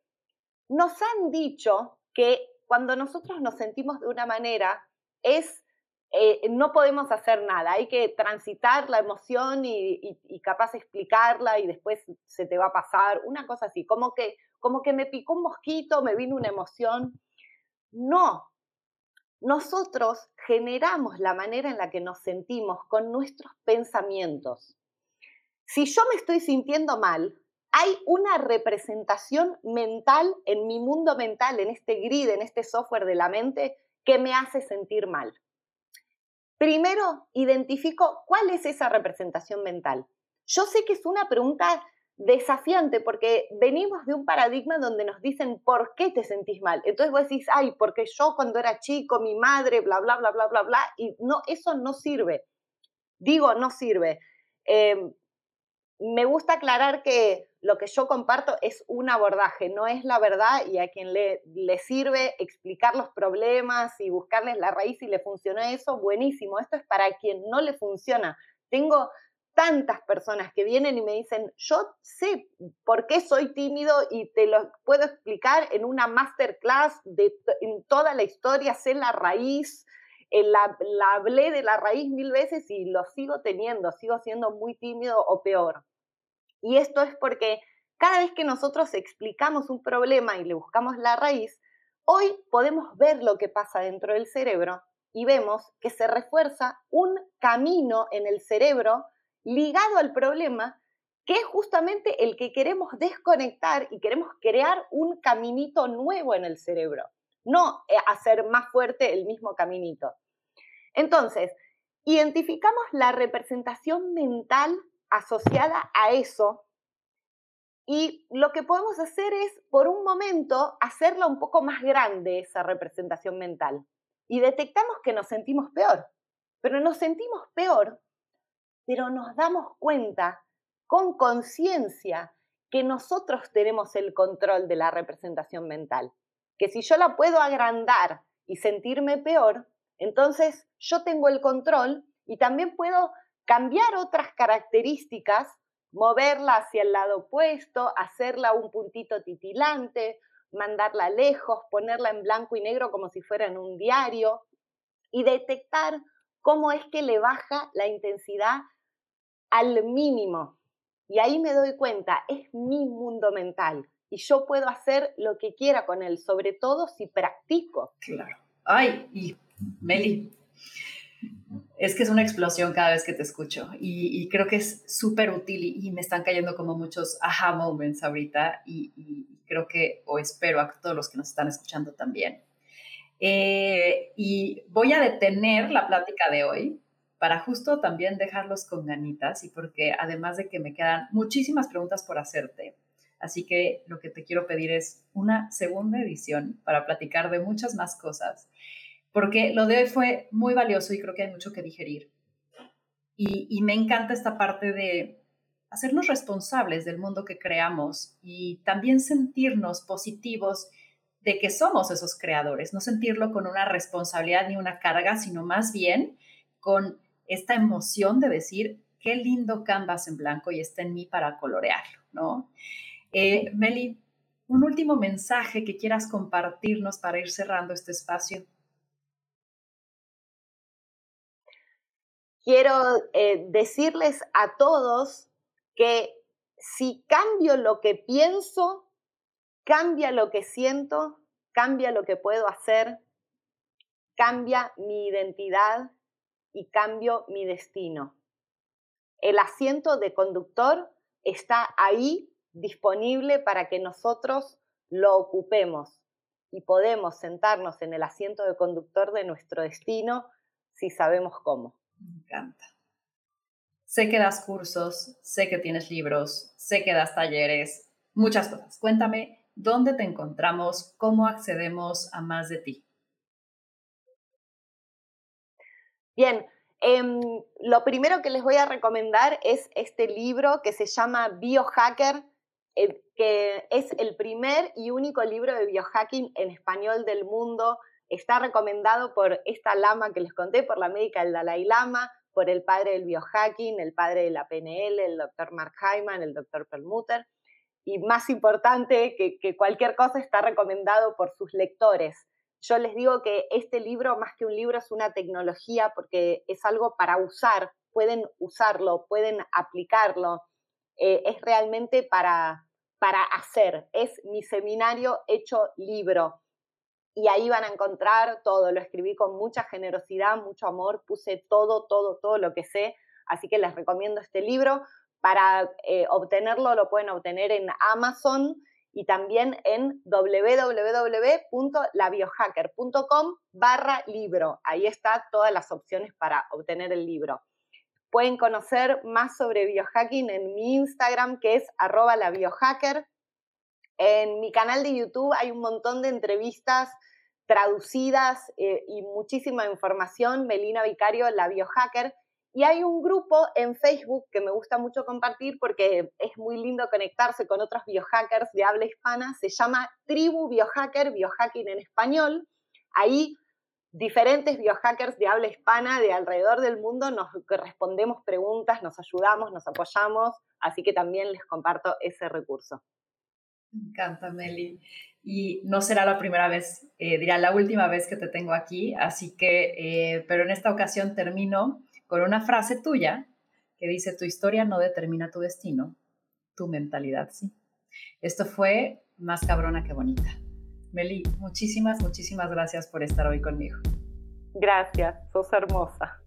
nos han dicho que cuando nosotros nos sentimos de una manera es eh, no podemos hacer nada, hay que transitar la emoción y, capaz explicarla y después se te va a pasar, una cosa así, como que, como que me picó un mosquito, me vino una emoción. No, nosotros generamos la manera en la que nos sentimos con nuestros pensamientos. Si yo me estoy sintiendo mal, hay una representación mental en mi mundo mental, en este grid, en este software de la mente, que me hace sentir mal. Primero, identifico cuál es esa representación mental. Yo sé que es una pregunta desafiante porque venimos de un paradigma donde nos dicen por qué te sentís mal. Entonces vos decís, ay, porque yo cuando era chico, mi madre, bla, bla, bla, bla, bla, bla, y no, eso no sirve. Digo, no sirve. Em, me gusta aclarar que lo que yo comparto es un abordaje, no es la verdad y a quien le, sirve explicar los problemas y buscarles la raíz y le funciona eso, buenísimo. Esto es para quien no le funciona. Tengo tantas personas que vienen y me dicen, yo sé por qué soy tímido y te lo puedo explicar en una masterclass de en toda la historia, sé la raíz, eh, la hablé de la raíz mil veces y lo sigo teniendo, sigo siendo muy tímido o peor. Y esto es porque cada vez que nosotros explicamos un problema y le buscamos la raíz, hoy podemos ver lo que pasa dentro del cerebro y vemos que se refuerza un camino en el cerebro ligado al problema, que es justamente el que queremos desconectar y queremos crear un caminito nuevo en el cerebro, no eh, hacer más fuerte el mismo caminito. Entonces, identificamos la representación mental asociada a eso y lo que podemos hacer es, por un momento, hacerla un poco más grande, esa representación mental. Y detectamos que nos sentimos peor. Pero nos sentimos peor pero nos damos cuenta con conciencia que nosotros tenemos el control de la representación mental. Que si yo la puedo agrandar y sentirme peor, entonces yo tengo el control y también puedo cambiar otras características, moverla hacia el lado opuesto, hacerla un puntito titilante, mandarla lejos, ponerla en blanco y negro como si fuera en un diario y detectar cómo es que le baja la intensidad al mínimo. Y ahí me doy cuenta, es mi mundo mental y yo puedo hacer lo que quiera con él, sobre todo si practico. Claro. Ay, y Meli, es que es una explosión cada vez que te escucho y, creo que es súper útil y, me están cayendo como muchos aha moments ahorita y, creo que, o espero a todos los que nos están escuchando también. Eh, y voy a detener la plática de hoy para justo también dejarlos con ganitas y porque además de que me quedan muchísimas preguntas por hacerte, así que lo que te quiero pedir es una segunda edición para platicar de muchas más cosas, porque lo de hoy fue muy valioso y creo que hay mucho que digerir. Y, y me encanta esta parte de hacernos responsables del mundo que creamos y también sentirnos positivos de que somos esos creadores, no sentirlo con una responsabilidad ni una carga, sino más bien con esta emoción de decir, qué lindo canvas en blanco y está en mí para colorearlo, ¿no? Eh, Meli, un último mensaje que quieras compartirnos para ir cerrando este espacio. Quiero eh, decirles a todos que si cambio lo que pienso, cambia lo que siento, cambia lo que puedo hacer, cambia mi identidad, y cambio mi destino. El asiento de conductor está ahí disponible para que nosotros lo ocupemos y podemos sentarnos en el asiento de conductor de nuestro destino si sabemos cómo. Me encanta. Sé que das cursos, sé que tienes libros, sé que das talleres, muchas cosas. Cuéntame dónde te encontramos, cómo accedemos a más de ti. Bien, em, lo primero que les voy a recomendar es este libro que se llama Biohacker, eh, que es el primer y único libro de biohacking en español del mundo. Está recomendado por esta lama que les conté, por la médica del Dalai Lama, por el padre del biohacking, el padre de la PNL, el doctor Mark Hyman, el doctor Perlmutter. Y más importante que cualquier cosa, está recomendado por sus lectores. Yo les digo que este libro, más que un libro, es una tecnología porque es algo para usar, pueden usarlo, pueden aplicarlo, eh, es realmente para, para hacer, es mi seminario hecho libro. Y ahí van a encontrar todo, lo escribí con mucha generosidad, mucho amor, puse todo, todo, todo lo que sé, así que les recomiendo este libro. Para eh, obtenerlo lo pueden obtener en Amazon y también en www.labiohacker.com barra libro. Ahí está todas las opciones para obtener el libro. Pueden conocer más sobre biohacking en mi Instagram, que es arroba labiohacker. En mi canal de YouTube hay un montón de entrevistas traducidas eh, y muchísima información. Melina Vicario, la biohacker. Y hay un grupo en Facebook que me gusta mucho compartir porque es muy lindo conectarse con otros biohackers de habla hispana. Se llama Tribu Biohacker, Biohacking en español. Ahí diferentes biohackers de habla hispana de alrededor del mundo nos respondemos preguntas, nos ayudamos, nos apoyamos, así que también les comparto ese recurso. Me encanta, Meli. Y no será la primera vez, eh, diría la última vez que te tengo aquí, así que, eh, pero en esta ocasión termino con una frase tuya que dice, tu historia no determina tu destino, tu mentalidad sí. Esto fue más cabrona que bonita. Meli, muchísimas, muchísimas gracias por estar hoy conmigo. Gracias, sos hermosa.